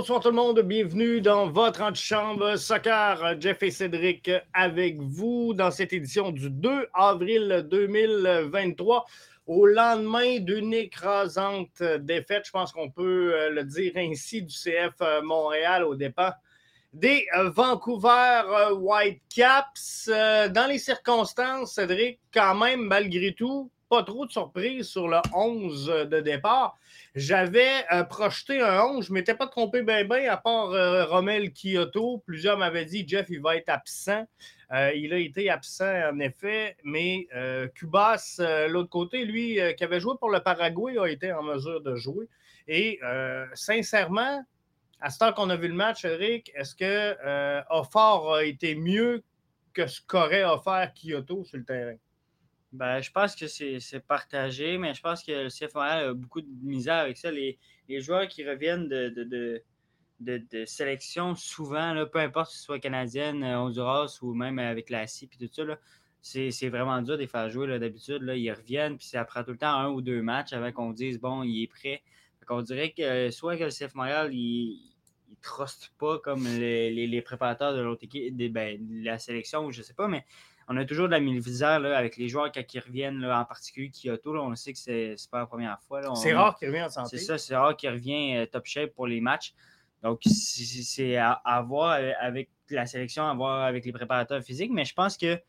Bonsoir tout le monde, bienvenue dans votre antichambre soccer. Jeff et Cédric avec vous dans cette édition du 2 avril 2023. Au lendemain d'une écrasante défaite, je pense qu'on peut euh, le dire ainsi, du CF euh, Montréal au départ des euh, Vancouver Whitecaps. Dans les circonstances, Cédric, quand même, malgré tout, pas trop de surprise sur le 11 de départ. J'avais euh, projeté un 11. Je ne m'étais pas trompé bien, bien, à part euh, Romel Kyoto. Plusieurs m'avaient dit Jeff, il va être absent. Euh, il a été absent, en effet, mais Cubas, l'autre côté, lui, qui avait joué pour le Paraguay, a été en mesure de jouer. Et sincèrement, à ce temps qu'on a vu le match, Eric, est-ce que Offort a été mieux que ce qu'aurait offert Kyoto sur le terrain? Ben, je pense que c'est partagé, mais je pense que le CF a beaucoup de misère avec ça. Les, joueurs qui reviennent de, de, de, sélection, souvent, peu importe si ce soit canadienne, euh, Honduras ou même avec la CI et tout ça, c'est vraiment dur de les faire jouer d'habitude. Ils reviennent, puis ça prend tout le temps un ou deux matchs avant qu'on dise bon, il est prêt. On dirait que soit que le CF Montréal, il ne truste pas comme les, les, préparateurs de l'autre équipe, ben, de la sélection, ou je sais pas, mais on a toujours de la misère là, avec les joueurs qui reviennent, en particulier Kyoto. Là, on sait que c'est pas la première fois. C'est rare qu'il revienne en santé. C'est ça, c'est rare qu'il revienne euh, top shape pour les matchs. Donc, c'est à, voir avec la sélection, à voir avec les préparateurs physiques. Mais je pense que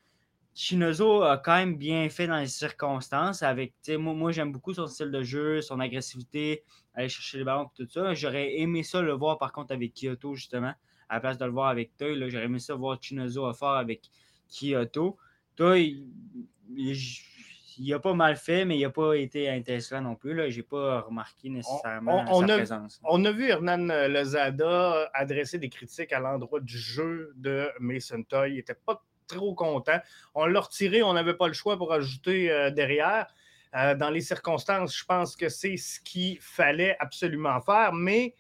Chinozo a quand même bien fait dans les circonstances. Avec, moi, moi j'aime beaucoup son style de jeu, son agressivité, aller chercher les ballons et tout ça. J'aurais aimé ça le voir par contre avec Kyoto, justement, à la place de le voir avec Toy. J'aurais aimé ça voir Chinozo fort avec Kyoto. Toi, il, a pas mal fait, mais il n'a pas été intéressant non plus. Je n'ai pas remarqué nécessairement on, sa a, présence. On a vu Hernan Lozada adresser des critiques à l'endroit du jeu de Mason Toy. Il n'était pas trop content. On l'a retiré, on n'avait pas le choix pour ajouter euh, derrière. Euh, dans les circonstances, je pense que c'est ce qu'il fallait absolument faire. Mais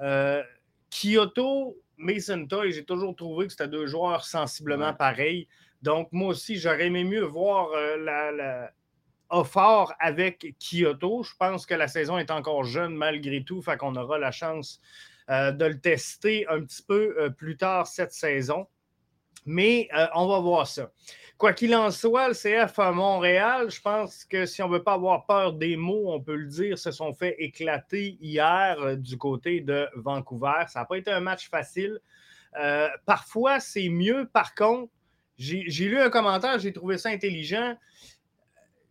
euh, Kyoto Mason Toy, j'ai toujours trouvé que c'était deux joueurs sensiblement pareils. Donc, moi aussi, j'aurais aimé mieux voir euh, la, la avec Kyoto. Je pense que la saison est encore jeune malgré tout, fait qu'on aura la chance euh, de le tester un petit peu euh, plus tard cette saison. Mais on va voir ça. Quoi qu'il en soit, le CF à Montréal, je pense que si on ne veut pas avoir peur des mots, on peut le dire, se sont fait éclater hier euh, du côté de Vancouver. Ça n'a pas été un match facile. Euh, parfois, c'est mieux. Par contre, j'ai lu un commentaire, j'ai trouvé ça intelligent.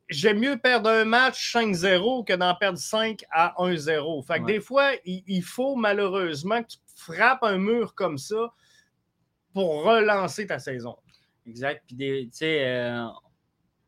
J'aime mieux perdre un match 5-0 que d'en perdre 5 à 1-0. Fait que des fois, il, faut malheureusement que tu frappes un mur comme ça pour relancer ta saison. Exact. Puis, tu euh,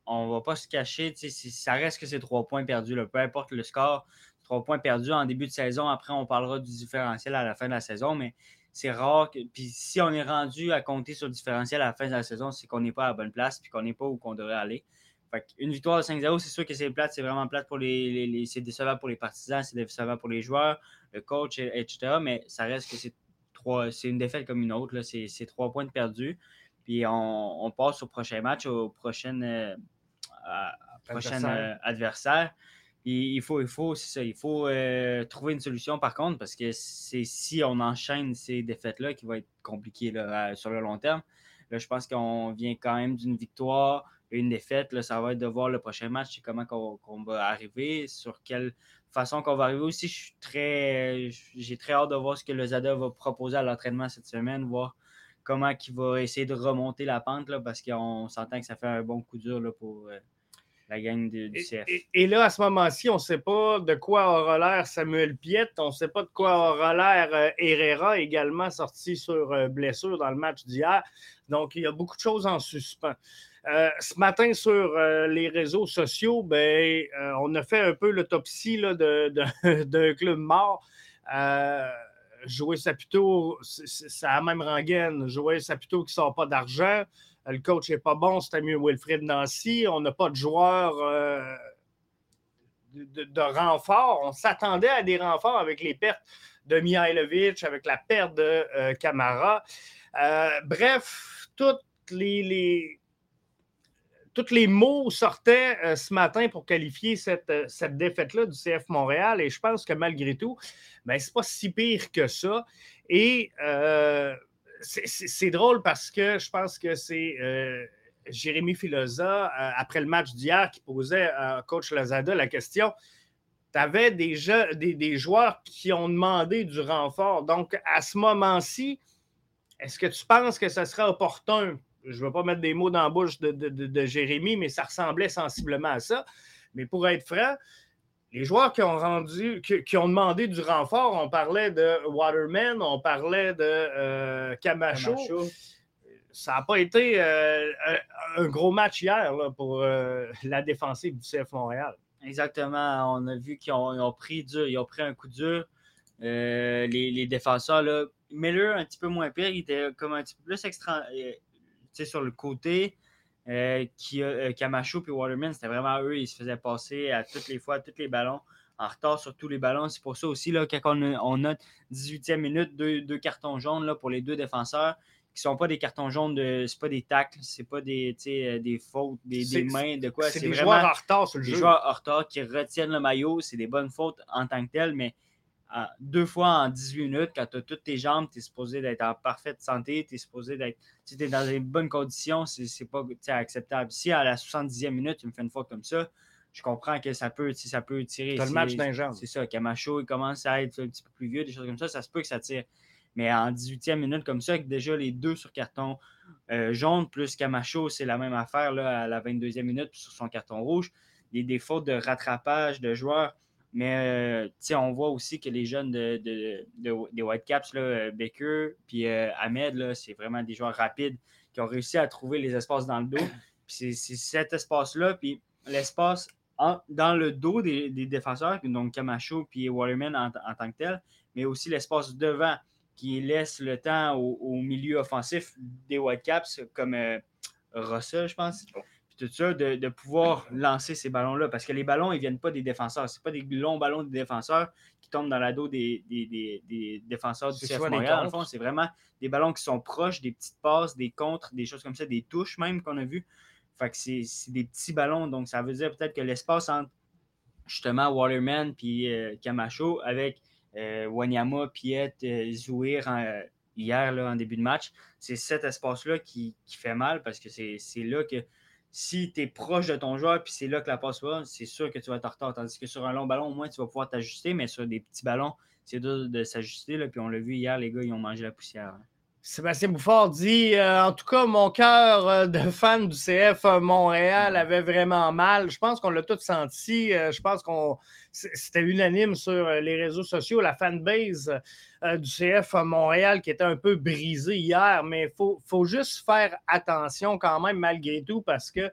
on va pas se cacher, ça reste que c'est trois points perdus, peu importe le score. Trois points perdus en début de saison. Après, on parlera du différentiel à la fin de la saison, mais c'est rare. Puis si on est rendu à compter sur le différentiel à la fin de la saison, c'est qu'on n'est pas à la bonne place puis qu'on n'est pas où qu'on devrait aller. Fait une victoire de 5-0, c'est sûr que c'est plate, c'est vraiment plate pour les, les, c'est décevant pour les partisans, c'est décevant pour les joueurs, le coach, etc. Mais ça reste que c'est trois, c'est une défaite comme une autre. C'est trois points perdus. Puis on, passe au prochain match, au prochain, euh, adversaire. Euh, il faut, il faut, ça, il faut euh, trouver une solution par contre, parce que c'est si on enchaîne ces défaites-là qui va être compliqué sur le long terme. Là, je pense qu'on vient quand même d'une victoire, une défaite. Là, ça va être de voir le prochain match et comment on, va arriver, sur quelle façon qu'on va arriver aussi. Je suis très. J'ai très hâte de voir ce que le Zada va proposer à l'entraînement cette semaine, voir comment il va essayer de remonter la pente, là, parce qu'on s'entend que ça fait un bon coup dur là, pour euh, la gang du CF. Et, là, à ce moment-ci, on ne sait pas de quoi aura l'air Samuel Piette, on ne sait pas de quoi aura l'air euh, Herrera, également sorti sur euh, blessure dans le match d'hier. Donc, il y a beaucoup de choses en suspens. ce matin, sur les réseaux sociaux, ben, on a fait un peu l'autopsie d'un de, club mort. Jouer Saputo, ça a même rengaine. Jouer Saputo qui ne sort pas d'argent. Le coach n'est pas bon, c'était mieux Wilfred Nancy. On n'a pas de joueurs euh, de, renfort. On s'attendait à des renforts avec les pertes de Mihailovic, avec la perte de euh, Camara. Euh, bref, toutes les, tous les mots sortaient euh, ce matin pour qualifier cette, euh, cette défaite-là du CF Montréal. Et je pense que malgré tout, ben, ce n'est pas si pire que ça. Et c'est drôle parce que je pense que c'est Jérémy Filosa, après le match d'hier, qui posait à coach Lazada la question tu avais des, des, des, joueurs qui ont demandé du renfort. Donc, à ce moment-ci, est-ce que tu penses que ce serait opportun? Je ne veux pas mettre des mots dans la bouche de, Jérémy, mais ça ressemblait sensiblement à ça. Mais pour être franc, les joueurs qui ont rendu, qui, ont demandé du renfort, on parlait de Waterman, on parlait de euh, Camacho. Ça n'a pas été euh, un gros match hier pour euh, la défensive du CF Montréal. Exactement. On a vu qu'ils ont, pris dur, ils ont pris un coup dur. les, les, défenseurs, là, Miller, un petit peu moins pire, il était comme un petit peu plus extra, sur le côté. Euh, qui, euh, Camacho et Waterman, c'était vraiment eux, ils se faisaient passer à toutes les fois, tous les ballons, en retard sur tous les ballons. C'est pour ça aussi, là, quand on, note 18e minute, deux, cartons jaunes là, pour les deux défenseurs, qui ne sont pas des cartons jaunes, de, c'est pas des tacles, c'est pas des, des fautes, des, mains, de quoi. C'est des joueurs en retard sur le jeu. Des joueurs en retard qui retiennent le maillot, c'est des bonnes fautes en tant que telles, mais deux fois en 18 minutes, quand tu as toutes tes jambes, tu es supposé d'être en parfaite santé, tu es supposé d'être. Si tu es dans des bonnes conditions, c'est pas acceptable. Si à la 70e minute, tu me fais une fois comme ça, je comprends que ça peut, ça peut tirer. Tu le match d'un C'est ça. Camacho, il commence à être un petit peu plus vieux, des choses comme ça, ça se peut que ça tire. Mais en 18e minute comme ça, avec déjà les deux sur carton euh, jaune plus Camacho, c'est la même affaire là, à la 22e minute sur son carton rouge. Il des fautes de rattrapage de joueurs mais euh, on voit aussi que les jeunes de, des Whitecaps, là, euh, Baker puis euh, Ahmed, c'est vraiment des joueurs rapides qui ont réussi à trouver les espaces dans le dos. C'est cet espace-là, puis l'espace dans le dos des, défenseurs, donc Camacho puis Waterman en, tant que tel, mais aussi l'espace devant qui laisse le temps au, milieu offensif des Whitecaps, comme Russell, je pense, tout ça, de, pouvoir lancer ces ballons-là. Parce que les ballons, ils ne viennent pas des défenseurs. Ce pas des longs ballons des défenseurs qui tombent dans la dos des, défenseurs du CF Montréal. fond, c'est vraiment des ballons qui sont proches, des petites passes, des contres, des choses comme ça, des touches même qu'on a vu. Fait que c'est des petits ballons. Donc, ça veut dire peut-être que l'espace entre justement Waterman puis euh, Camacho avec euh, Wanyama, Piet, euh, Zouir hier là, en début de match, c'est cet espace-là qui, qui, fait mal parce que c'est là que si tu es proche de ton joueur puis c'est là que la passe va, c'est sûr que tu vas être retard. Tandis que sur un long ballon, au moins, tu vas pouvoir t'ajuster, mais sur des petits ballons, c'est dur de s'ajuster. Puis on l'a vu hier, les gars, ils ont mangé la poussière. Hein. Sébastien Bouffard dit euh, En tout cas, mon cœur euh, de fan du CF euh, Montréal avait vraiment mal. Je pense qu'on l'a tous senti. je pense qu'on c'était unanime sur les réseaux sociaux, la fanbase du CF Montréal qui était un peu brisée hier. Mais il faut, faut, juste faire attention quand même, malgré tout, parce que,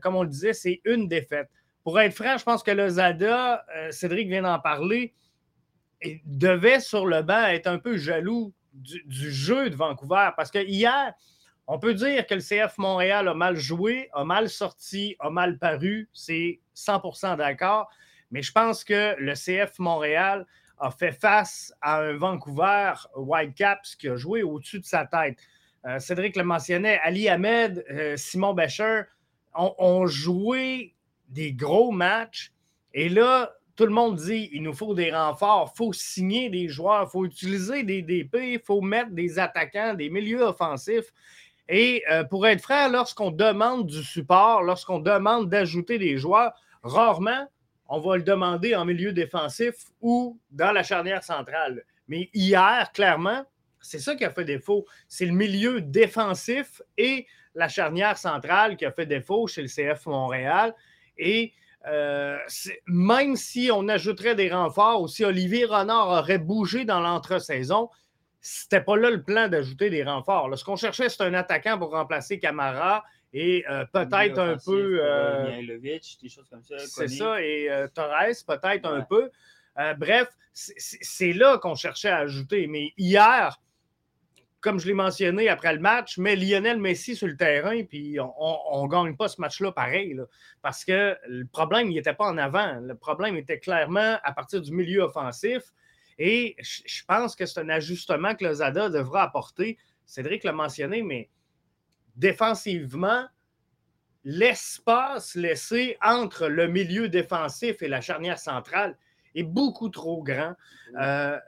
comme on le disait, c'est une défaite. Pour être franc, je pense que le Zada, Cédric vient d'en parler, devait sur le banc être un peu jaloux du, jeu de Vancouver. Parce que hier, on peut dire que le CF Montréal a mal joué, a mal sorti, a mal paru. C'est 100% d'accord. Mais je pense que le CF Montréal a fait face à un Vancouver Whitecaps qui a joué au-dessus de sa tête. Euh, Cédric le mentionnait, Ali Ahmed, euh, Simon Becher ont, joué des gros matchs. Et là, tout le monde dit il nous faut des renforts, il faut signer des joueurs, il faut utiliser des DP, il faut mettre des attaquants, des milieux offensifs. Et euh, pour être franc, lorsqu'on demande du support, lorsqu'on demande d'ajouter des joueurs, rarement on va le demander en milieu défensif ou dans la charnière centrale. Mais hier, clairement, c'est ça qui a fait défaut. C'est le milieu défensif et la charnière centrale qui a fait défaut chez le CF Montréal. Et euh, même si on ajouterait des renforts ou si Olivier Renard aurait bougé dans l'entre-saison, c'était pas là le plan d'ajouter des renforts. Ce qu'on cherchait, c'est un attaquant pour remplacer Camara et euh, peut-être un peu. Euh, des choses comme ça. C'est ça, et Torres, peut-être un peu. bref, c'est là qu'on cherchait à ajouter. Mais hier, comme je l'ai mentionné après le match, mais Lionel Messi sur le terrain, puis on ne gagne pas ce match-là pareil. parce que le problème, il n'était pas en avant. Le problème était clairement à partir du milieu offensif. Et je pense que c'est un ajustement que le Zada devra apporter. Cédric l'a mentionné, mais défensivement, l'espace laissé entre le milieu défensif et la charnière centrale est beaucoup trop grand. Euh,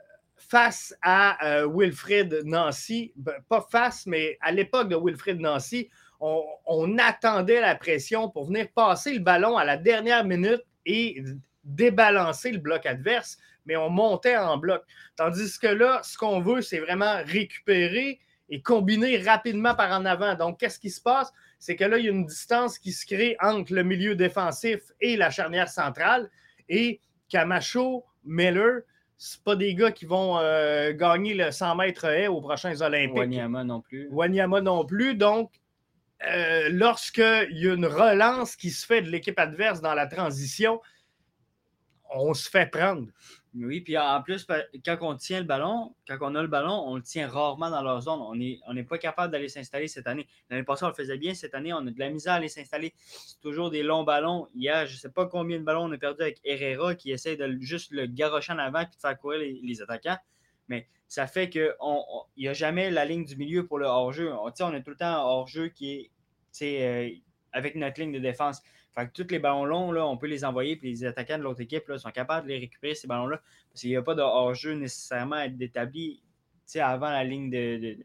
face à euh, Wilfred Nancy, pas face, mais à l'époque de Wilfred Nancy, on, on, attendait la pression pour venir passer le ballon à la dernière minute et débalancer le bloc adverse, mais on montait en bloc. Tandis que là, ce qu'on veut, c'est vraiment récupérer et combiner rapidement par en avant. Donc, qu'est-ce qui se passe? C'est que là, il y a une distance qui se crée entre le milieu défensif et la charnière centrale. Et Camacho, Miller, ce pas des gars qui vont euh, gagner le 100 mètres haie aux prochains Olympiques. Wanyama non plus. Wanyama non plus. Donc, euh, lorsqu'il y a une relance qui se fait de l'équipe adverse dans la transition, on se fait prendre. Oui, puis en plus, quand on tient le ballon, quand on a le ballon, on le tient rarement dans leur zone. On n'est on pas capable d'aller s'installer cette année. L'année passée, on le faisait bien. Cette année, on a de la misère à aller s'installer. C'est toujours des longs ballons. Hier, je ne sais pas combien de ballons on a perdu avec Herrera qui essaie de juste le garrocher en avant et de faire courir les, attaquants. Mais ça fait qu'il n'y a jamais la ligne du milieu pour le hors-jeu. On, on tout le temps hors-jeu qui est euh, avec notre ligne de défense. Fait que tous les ballons longs, là, on peut les envoyer, puis les attaquants de l'autre équipe là, sont capables de les récupérer, ces ballons-là, parce qu'il n'y a pas de hors-jeu nécessairement à être établi avant la ligne de,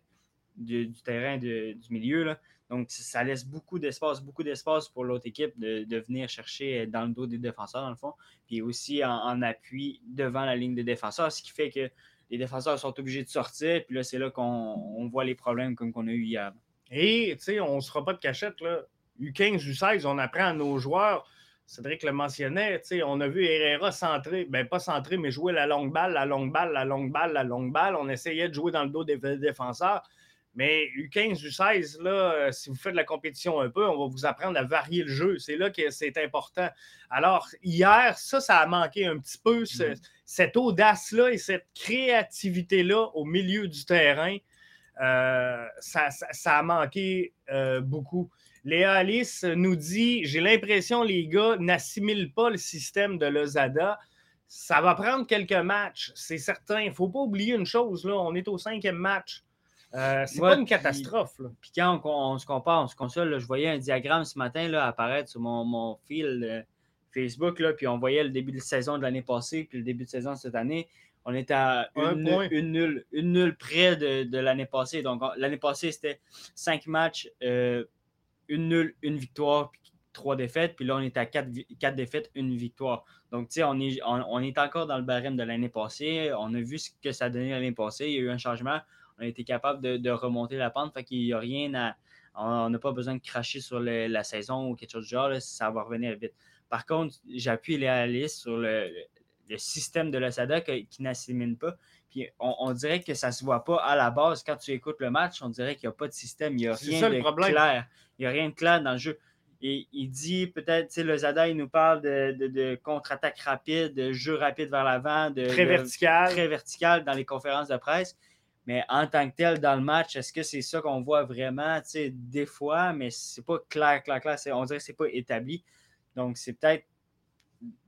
du terrain du milieu. Là. Donc, ça laisse beaucoup d'espace, beaucoup d'espace pour l'autre équipe de, venir chercher dans le dos des défenseurs, dans le fond, puis aussi en, appui devant la ligne de défenseurs, ce qui fait que les défenseurs sont obligés de sortir, puis là, c'est là qu'on voit les problèmes comme qu'on a eu hier. Et, tu sais, on ne sera pas de cachette, là. U15, U16, on apprend à nos joueurs. Cédric le mentionnait, on a vu Herrera centrer, ben pas centrer, mais jouer la longue balle, la longue balle, la longue balle, la longue balle. On essayait de jouer dans le dos des défenseurs. Mais U15, U16, là, euh, si vous faites de la compétition un peu, on va vous apprendre à varier le jeu. C'est là que c'est important. Alors, hier, ça, ça a manqué un petit peu, mm-hmm. cette audace-là et cette créativité-là au milieu du terrain. Euh, ça, a manqué euh, beaucoup. Léa Alice nous dit J'ai l'impression les gars n'assimilent pas le système de Lozada. Ça va prendre quelques matchs, c'est certain. Il ne faut pas oublier une chose là, on est au cinquième match. Euh, c'est pas une catastrophe. Puis, quand on, se compare, on se console, je voyais un diagramme ce matin là, apparaître sur mon, fil Facebook, là, puis on voyait le début de saison de l'année passée, puis le début de saison de cette année. On était à une, une, nulle, une nulle près de, l'année passée. Donc, l'année passée, c'était cinq matchs, euh, une nulle, une victoire, trois défaites. Puis là, on est à quatre, défaites, une victoire. Donc, tu sais, on est, encore dans le barème de l'année passée. On a vu ce que ça a donné l'année passée. Il y a eu un changement. On a été capable de, remonter la pente. Fait qu'il n'y a rien à. On n'a pas besoin de cracher sur la saison ou quelque chose du genre. ça va revenir vite. Par contre, j'appuie les Alice sur le, système de l'Osada qui n'assimile pas. Puis on, dirait que ça ne se voit pas à la base. Quand tu écoutes le match, on dirait qu'il n'y a pas de système. Il n'y a rien de clair. Il n'y a rien de clair dans le jeu. Et il dit peut-être, tu sais, le Zada, il nous parle de, contre-attaque rapide, de jeu rapide vers l'avant, de très vertical. très vertical dans les conférences de presse. Mais en tant que tel, dans le match, est-ce que c'est ça qu'on voit vraiment? Tu sais, des fois, mais c'est pas clair, clair, clair. On dirait que c'est pas établi. Donc, c'est peut-être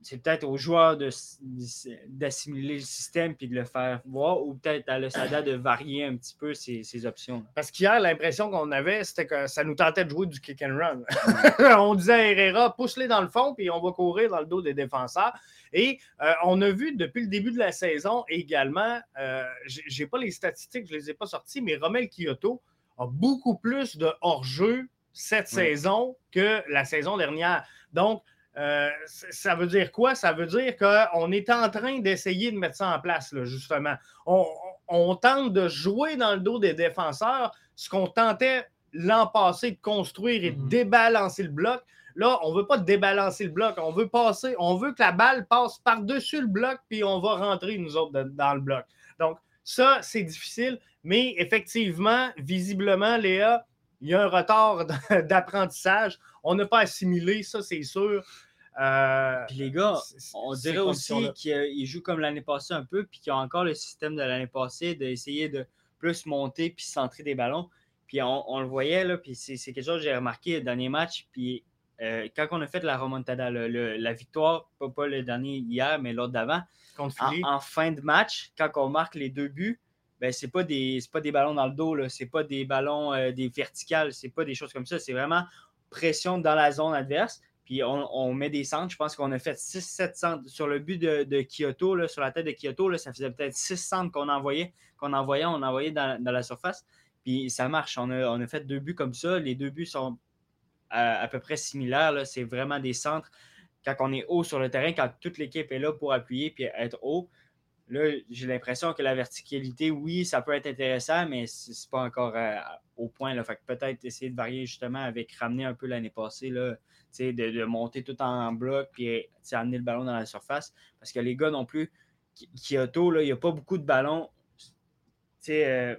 c'est peut-être aux joueurs d'assimiler le système puis de le faire voir, ou peut-être à l'Osada de varier un petit peu ses, options. Parce qu'hier, l'impression qu'on avait, c'était que ça nous tentait de jouer du kick and run. on disait à Herrera, pousse-les dans le fond, puis on va courir dans le dos des défenseurs. Et euh, on a vu depuis le début de la saison également, euh, je n'ai pas les statistiques, je ne les ai pas sorties, mais Romel Kyoto a beaucoup plus de hors-jeu cette saison que la saison dernière. Donc, euh, ça veut dire quoi? Ça veut dire qu'on est en train d'essayer de mettre ça en place, justement. On, tente de jouer dans le dos des défenseurs ce qu'on tentait l'an passé de construire et de mm-hmm. débalancer le bloc. Là, on ne veut pas débalancer le bloc, on veut passer, on veut que la balle passe par-dessus le bloc, puis on va rentrer, nous autres, dans le bloc. Donc, ça, c'est difficile, mais effectivement, visiblement, Léa, il y a un retard d'apprentissage. On n'a pas assimilé, ça, c'est sûr. Euh, puis les gars, on dirait aussi qu'ils jouent comme l'année passée un peu, puis qu'ils ont encore le système de l'année passée d'essayer de plus monter puis centrer des ballons. Puis on, le voyait, là, puis c'est quelque chose que j'ai remarqué le dernier match. Puis euh, quand on a fait la remontada, la victoire, pas, le dernier hier, mais l'autre d'avant, en, en, fin de match, quand on marque les deux buts, ben, c'est pas des pas des ballons dans le dos, c'est pas des ballons euh, des verticales, c'est pas des choses comme ça. C'est vraiment pression dans la zone adverse. Puis on, met des centres. Je pense qu'on a fait 6-7 centres sur le but de, Kyoto, là, sur la tête de Kyoto. Là, ça faisait peut-être 6 centres qu'on envoyait, qu'on envoyait, on envoyait dans, la surface. Puis ça marche. On a, on a, fait deux buts comme ça. Les deux buts sont à, peu près similaires. C'est vraiment des centres quand on est haut sur le terrain, quand toute l'équipe est là pour appuyer et être haut. Là, j'ai l'impression que la verticalité, oui, ça peut être intéressant, mais c'est pas encore euh, au point. Là. Fait peut-être essayer de varier justement avec ramener un peu l'année passée, là, de, de, monter tout en bloc puis amener le ballon dans la surface. Parce que les gars non plus, Kyoto, il n'y a pas beaucoup de ballons. Euh,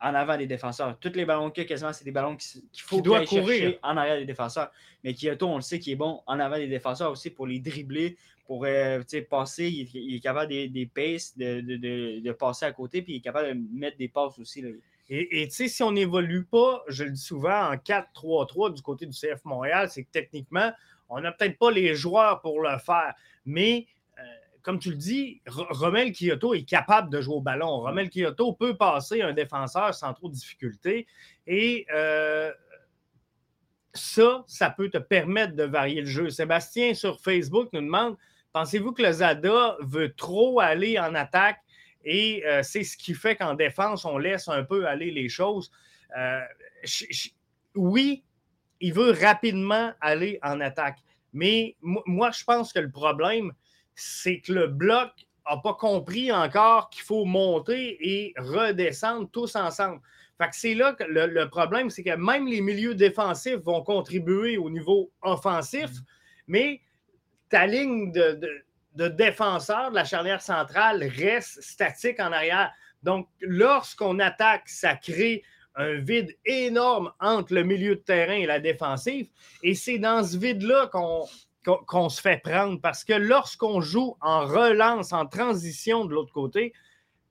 en avant des défenseurs. Tous les ballons qu'il y a quasiment, c'est des ballons qu'il faut courir en arrière des défenseurs. Mais Kyoto, on le sait qu'il est bon en avant des défenseurs aussi pour les dribbler, pour euh, passer. Il, est capable des, des paces, de, de, de, passer à côté, puis il est capable de mettre des passes aussi. Et tu sais, si on n'évolue pas, je le dis souvent, en 4-3-3 du côté du CF Montréal, c'est que techniquement, on n'a peut-être pas les joueurs pour le faire. Mais comme tu le dis, Romel Kyoto est capable de jouer au ballon. Romel Kyoto peut passer un défenseur sans trop de difficultés. Et euh, ça, ça peut te permettre de varier le jeu. Sébastien sur Facebook nous demande Pensez-vous que le Zada veut trop aller en attaque et euh, c'est ce qui fait qu'en défense, on laisse un peu aller les choses? Euh, oui, il veut rapidement aller en attaque. Mais moi, je pense que le problème, c'est que le bloc n'a pas compris encore qu'il faut monter et redescendre tous ensemble. Fait que c'est là que le, problème, c'est que même les milieux défensifs vont contribuer au niveau offensif, mm. mais ta ligne de, de, défenseurs de la charnière centrale reste statique en arrière. Donc, lorsqu'on attaque, ça crée un vide énorme entre le milieu de terrain et la défensive. Et c'est dans ce vide-là qu'on qu'on se fait prendre parce que lorsqu'on joue en relance, en transition de l'autre côté,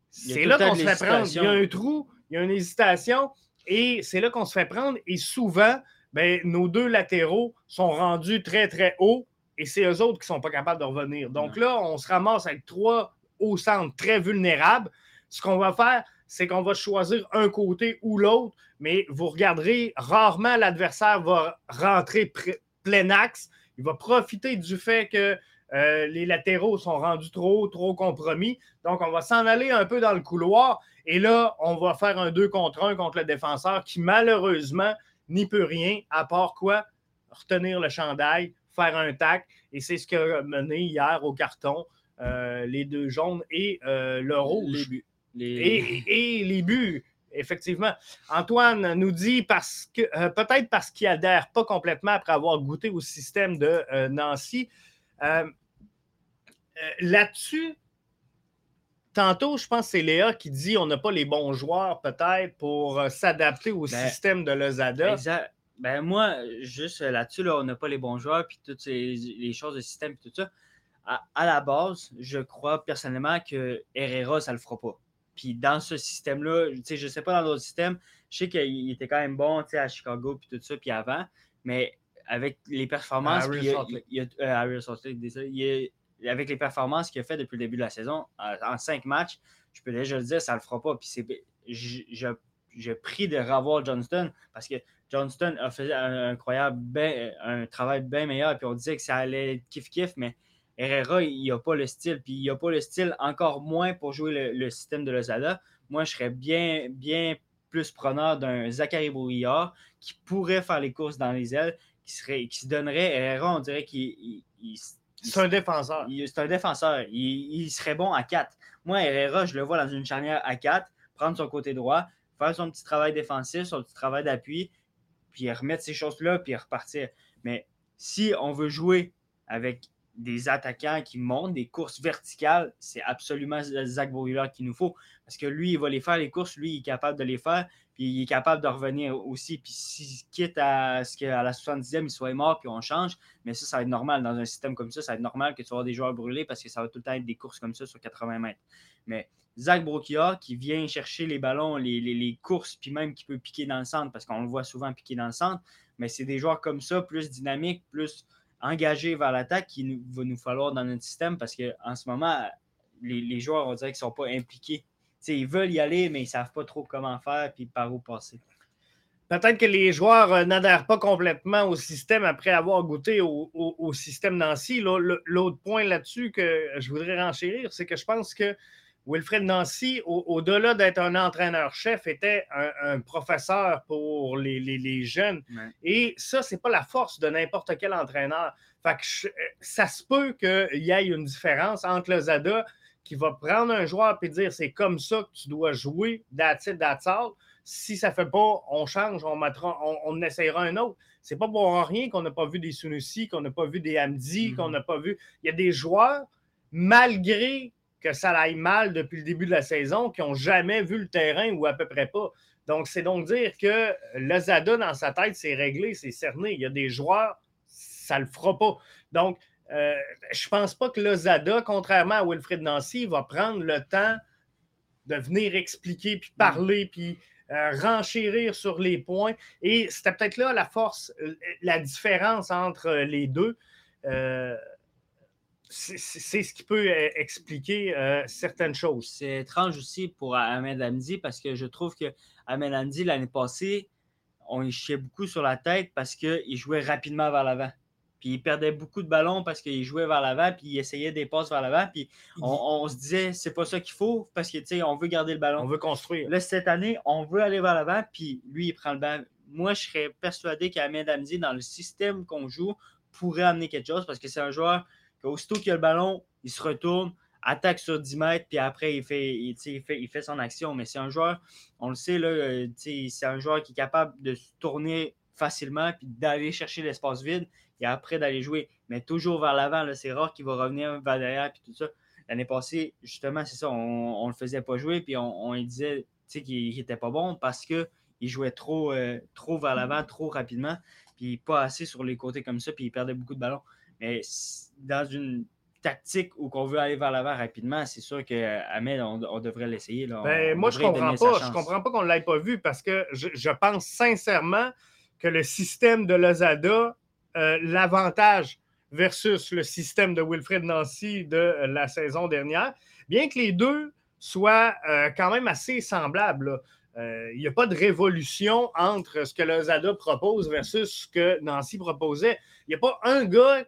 c'est là qu'on se fait prendre. Il y a un trou, il y a une hésitation et c'est là qu'on se fait prendre. Et souvent, ben, nos deux latéraux sont rendus très, très hauts et c'est eux autres qui ne sont pas capables de revenir. Donc là, on se ramasse avec trois au centre très vulnérables. Ce qu'on va faire, c'est qu'on va choisir un côté ou l'autre, mais vous regarderez, rarement l'adversaire va rentrer plein axe il va profiter du fait que euh, les latéraux sont rendus trop, trop compromis. Donc, on va s'en aller un peu dans le couloir. Et là, on va faire un 2 contre 1 contre le défenseur qui, malheureusement, n'y peut rien, à part quoi? Retenir le chandail, faire un tac. Et c'est ce qui a mené hier au carton euh, les deux jaunes et euh, le rouge. et, les buts effectivement. Antoine nous dit parce que euh, peut-être parce qu'il adhère pas complètement après avoir goûté au système de Nancy. Là-dessus, tantôt, je pense que c'est Léa qui dit on n'a pas les bons joueurs peut-être pour s'adapter au ben, système de Lozada. Exact. Ben moi, juste là-dessus, là, on n'a pas les bons joueurs, puis toutes les choses de système, puis tout ça. À, à, la base, je crois personnellement que Herrera, ça ne le fera pas. Puis dans ce système-là, je ne sais pas dans d'autres systèmes, je sais qu'il était quand même bon à Chicago puis tout ça, puis avant, mais avec les performances. avec les performances qu'il a fait depuis le début de la saison, en, cinq matchs, je peux déjà le dire, ça ne le fera pas. Puis je, prie de revoir Johnston parce que Johnston a fait un, incroyable, un travail bien meilleur. Puis on disait que ça allait être kiff-kiff, mais Herrera, il n'a pas le style, puis il n'a pas le style encore moins pour jouer le, système de Lozada. Moi, je serais bien, bien plus preneur d'un Zachary Brouillard qui pourrait faire les courses dans les ailes, qui, serait, qui se donnerait. Herrera, on dirait qu'il. c'est un défenseur. C'est un défenseur. Il, serait bon à 4. Moi, Herrera, je le vois dans une charnière à 4, prendre son côté droit, faire son petit travail défensif, son petit travail d'appui, puis remettre ces choses-là, puis repartir. Mais si on veut jouer avec des attaquants qui montent, des courses verticales, c'est absolument Zach Brouillard qu'il nous faut. Parce que lui, il va les faire, les courses, lui, il est capable de les faire, puis il est capable de revenir aussi. Puis s'il quitte à ce qu'à la 70e, il soit mort, puis on change, mais ça, ça va être normal. Dans un système comme ça, ça va être normal que tu aies des joueurs brûlés parce que ça va tout le temps être des courses comme ça sur 80 mètres. Mais Zach Brokia qui vient chercher les ballons, les, courses, puis même qui peut piquer dans le centre, parce qu'on le voit souvent piquer dans le centre, mais c'est des joueurs comme ça, plus dynamiques, plus engagé vers l'attaque qu'il va nous falloir dans notre système parce qu'en ce moment, les, joueurs, on dirait qu'ils ne sont pas impliqués. ils veulent y aller, mais ils ne savent pas trop comment faire puis par où passer. peut-être que les joueurs n'adhèrent pas complètement au système après avoir goûté au, système Nancy. L'autre point là-dessus que je voudrais renchérir, c'est que je pense que Wilfred Nancy, au-delà d'être un entraîneur-chef, était un, professeur pour les, jeunes. Et ça, ce n'est pas la force de n'importe quel entraîneur. Fait que ça se peut qu'il y ait une différence entre le Zada qui va prendre un joueur et dire c'est comme ça que tu dois jouer, that's it, that's all. Si ça ne fait pas, on change, on, mettra, on, essayera un autre. C'est pas pour rien qu'on n'a pas vu des Sunusi, qu'on n'a pas vu des Hamdi, mm-hmm. qu'on n'a pas vu. Il y a des joueurs, malgré que ça aille mal depuis le début de la saison, qui n'ont jamais vu le terrain ou à peu près pas. Donc, c'est donc dire que Lazada, dans sa tête, c'est réglé, c'est cerné. Il y a des joueurs, ça ne le fera pas. Donc, euh, je ne pense pas que Lozada, contrairement à Wilfred Nancy, va prendre le temps de venir expliquer, puis parler, puis euh, renchérir sur les points. Et c'était peut-être là la force, euh, la différence entre les deux c'est ce qui peut euh, expliquer euh, certaines choses. C'est étrange aussi pour Ahmed Hamdi parce que je trouve que Ahmed Hamdi, l'année passée, on y chiait beaucoup sur la tête parce qu'il jouait rapidement vers l'avant. Puis il perdait beaucoup de ballons parce qu'il jouait vers l'avant, puis il essayait des passes vers l'avant. Puis on, se disait, c'est pas ça qu'il faut parce que, tu sais, on veut garder le ballon. On veut construire. Là, cette année, on veut aller vers l'avant, puis lui, il prend le ballon. Moi, je serais persuadé qu'Ahmed Hamdi, dans le système qu'on joue, pourrait amener quelque chose parce que c'est un joueur Aussitôt qu'il a le ballon, il se retourne, attaque sur 10 mètres, puis après, il fait, il, fait, il fait son action. Mais c'est un joueur, on le sait, euh, c'est un joueur qui est capable de se tourner facilement, puis d'aller chercher l'espace vide, et après d'aller jouer. Mais toujours vers l'avant, c'est rare qu'il va revenir vers derrière, puis tout ça. L'année passée, justement, c'est ça, on ne le faisait pas jouer, puis on, on disait qu'il n'était pas bon parce qu'il jouait trop, euh, trop vers l'avant, trop rapidement, puis pas assez sur les côtés comme ça, puis il perdait beaucoup de ballons. Mais dans une tactique où on veut aller vers l'avant rapidement, c'est sûr qu'Ahmed, on, on devrait l'essayer. Ben, moi, je ne comprends pas. Je comprends pas qu'on ne l'ait pas vu parce que je, pense sincèrement que le système de Lozada, euh, l'avantage versus le système de Wilfred Nancy de la saison dernière, bien que les deux soient euh, quand même assez semblables. Euh, il n'y a pas de révolution entre ce que Lozada propose versus ce que Nancy proposait. Il n'y a pas un gars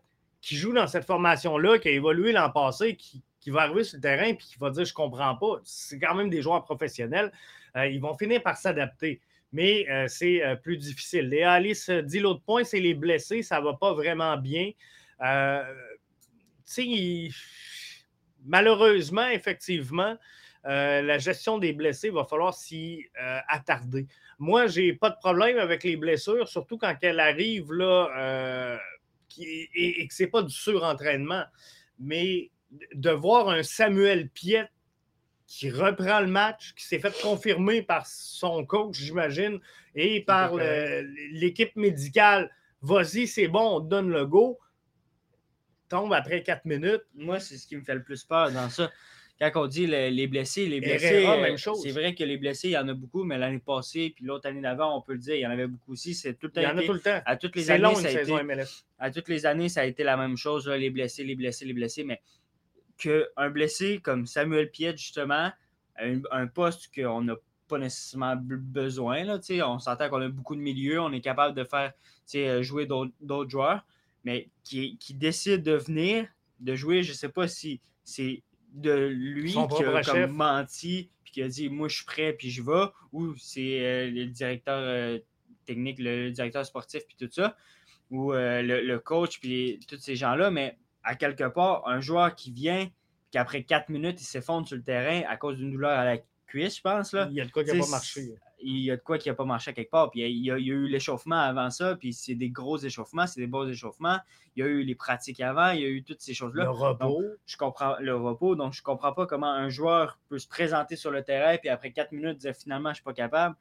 qui joue dans cette formation-là, qui a évolué l'an passé, qui, va arriver sur le terrain et qui va dire Je ne comprends pas. C'est quand même des joueurs professionnels. Euh, ils vont finir par s'adapter. Mais euh, c'est euh, plus difficile. Et Alice dit l'autre point, c'est les blessés. Ça ne va pas vraiment bien. malheureusement, effectivement, la gestion des blessés, va falloir s'y attarder. Moi, je n'ai pas de problème avec les blessures, surtout quand elles arrivent là, et, que ce n'est pas du surentraînement. Mais de voir un Samuel Piet qui reprend le match, qui s'est fait confirmer par son coach, j'imagine, et par l'équipe médicale. Vas-y, c'est bon, on te donne le go. Tombe après quatre minutes. Moi, c'est ce qui me fait le plus peur dans ça quand on dit les blessés, les blessés, euh, c'est vrai que les blessés, il y en a beaucoup, mais l'année passée, puis l'autre année d'avant, on peut le dire, il y en avait beaucoup aussi. C'est tout le temps. Il y en a tout le temps. À toutes les années, ça a été, À toutes les années, ça a été la même chose, les blessés, les blessés, les blessés, mais qu'un blessé comme Samuel Piet, justement, un, un poste qu'on n'a pas nécessairement besoin. Là, on s'entend qu'on a beaucoup de milieux, on est capable de faire euh, jouer d'autres joueurs, mais qui, qui décide de venir, de jouer, je ne sais pas si c'est de lui qui a comme menti puis qui a dit moi je suis prêt puis je vais ou c'est euh, le directeur euh, technique le directeur sportif puis tout ça ou euh, le, coach puis tous ces gens là mais à quelque part un joueur qui vient qu'après quatre minutes il s'effondre sur le terrain à cause d'une douleur à la cuisse je pense là il y a de quoi qui n'a pas marché il y a de quoi qui n'a pas marché quelque part. Puis il y a, eu l'échauffement avant ça, puis c'est des gros échauffements, c'est des beaux échauffements. Il y a eu les pratiques avant, il y a eu toutes ces choses-là. Le repos. je comprends le repos, donc je ne comprends pas comment un joueur peut se présenter sur le terrain, puis après quatre minutes dire finalement je ne suis pas capable.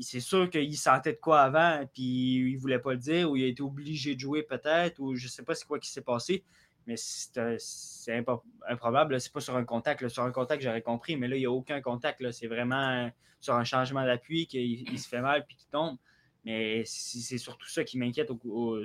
C'est sûr qu'il sentait de quoi avant, puis il ne voulait pas le dire, ou il a été obligé de jouer peut-être, ou je ne sais pas c'est quoi qui s'est passé mais c'est improbable. C'est pas sur un contact. Sur un contact, j'aurais compris, mais là, il n'y a aucun contact. C'est vraiment sur un changement d'appui qu'il se fait mal puis qu'il tombe. Mais c'est surtout ça qui m'inquiète au,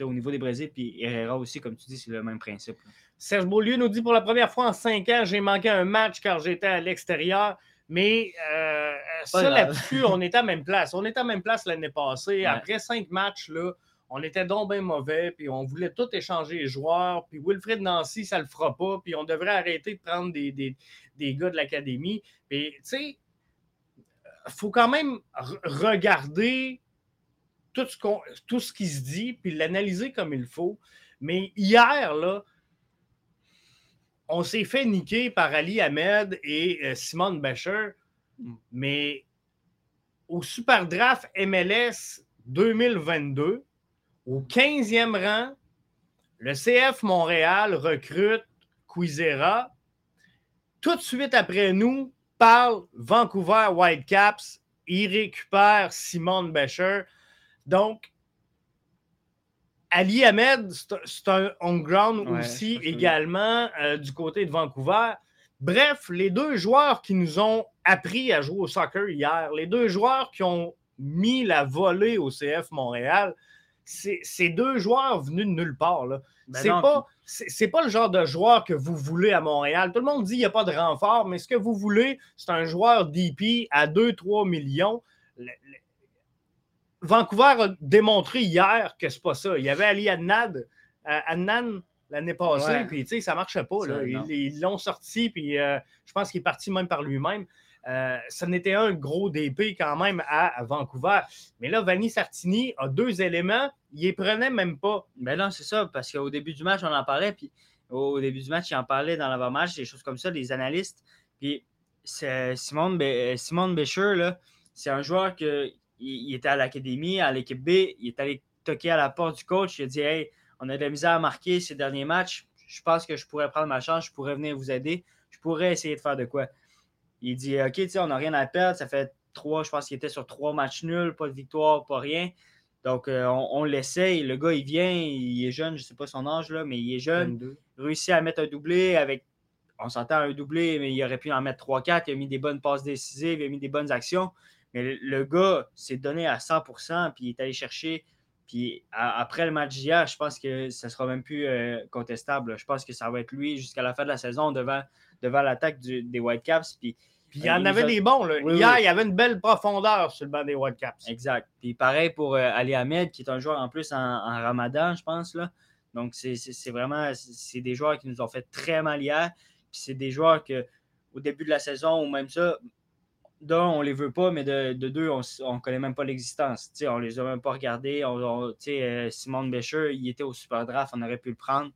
niveau des Brésil. Puis Herrera aussi, comme tu dis, c'est le même principe. Serge Beaulieu nous dit pour la première fois en cinq ans, j'ai manqué un match car j'étais à l'extérieur. Mais euh, ça, là-dessus, on était à même place. On était à même place l'année passée. Après cinq matchs, là, on était donc bien mauvais, puis on voulait tout échanger les joueurs, puis Wilfred Nancy, ça le fera pas, puis on devrait arrêter de prendre des, des, gars de l'académie. Puis, tu sais, il faut quand même regarder tout ce, tout ce qui se dit, puis l'analyser comme il faut. Mais hier, là, on s'est fait niquer par Ali Ahmed et euh, Simone Becher, mm. mais au Super Draft MLS 2022, au 15e rang, le CF Montréal recrute Quizera. Tout de suite après nous, parle Vancouver Whitecaps. Il récupère Simone Becher. Donc, Ali Ahmed, c'est un on-ground aussi également euh, du côté de Vancouver. Bref, les deux joueurs qui nous ont appris à jouer au soccer hier, les deux joueurs qui ont mis la volée au CF Montréal, c'est deux joueurs venus de nulle part. Ben c'est pas, pas le genre de joueur que vous voulez à Montréal. Tout le monde dit qu'il n'y a pas de renfort, mais ce que vous voulez, c'est un joueur DP à 2-3 millions. Vancouver a démontré hier que c'est pas ça. Il y avait Ali Adnan, euh, l'année passée, puis tu sais, ça marchait pas. Ils l'ont sorti, puis euh, je pense qu'il est parti même par lui-même. Euh, ça n'était un gros DP quand même à, Vancouver. Mais là, Vanni Sartini a deux éléments, il les prenait même pas. Mais ben non, c'est ça, parce qu'au début du match, on en parlait, puis au début du match, il en parlait dans l'avant-match, des choses comme ça, les analystes. Puis Simone, Simone Bécher, c'est un joueur que il, était à l'académie, à l'équipe B, il est allé toquer à la porte du coach, il a dit Hey, on a de la misère à marquer ces derniers matchs, je pense que je pourrais prendre ma chance, je pourrais venir vous aider, je pourrais essayer de faire de quoi. Il dit Ok, on n'a rien à perdre, ça fait trois, je pense qu'il était sur trois matchs nuls, pas de victoire, pas rien. Donc, euh, on, l'essaye. Le gars, il vient, il est jeune, je ne sais pas son âge, là, mais il est jeune. Il réussit à mettre un doublé avec. On s'entend un doublé, mais il aurait pu en mettre 3-4. Il a mis des bonnes passes décisives, il a mis des bonnes actions. Mais le, gars s'est donné à 100% puis il est allé chercher. Puis après le match d'hier, je pense que ça ne sera même plus euh, contestable. Je pense que ça va être lui jusqu'à la fin de la saison devant, devant l'attaque des Whitecaps. Puis, puis il y en avait des bons. Hier, il y avait une belle profondeur sur le banc des Whitecaps. Exact. Puis pareil pour euh, Ali Ahmed, qui est un joueur en plus en, ramadan, je pense. Là. Donc, c'est vraiment c'est des joueurs qui nous ont fait très mal hier. Puis c'est des joueurs que au début de la saison ou même ça, d'un, on les veut pas, mais de, deux, on ne connaît même pas l'existence. On les a même pas regardés. On, euh, Simone Bécher, il était au super draft, on aurait pu le prendre.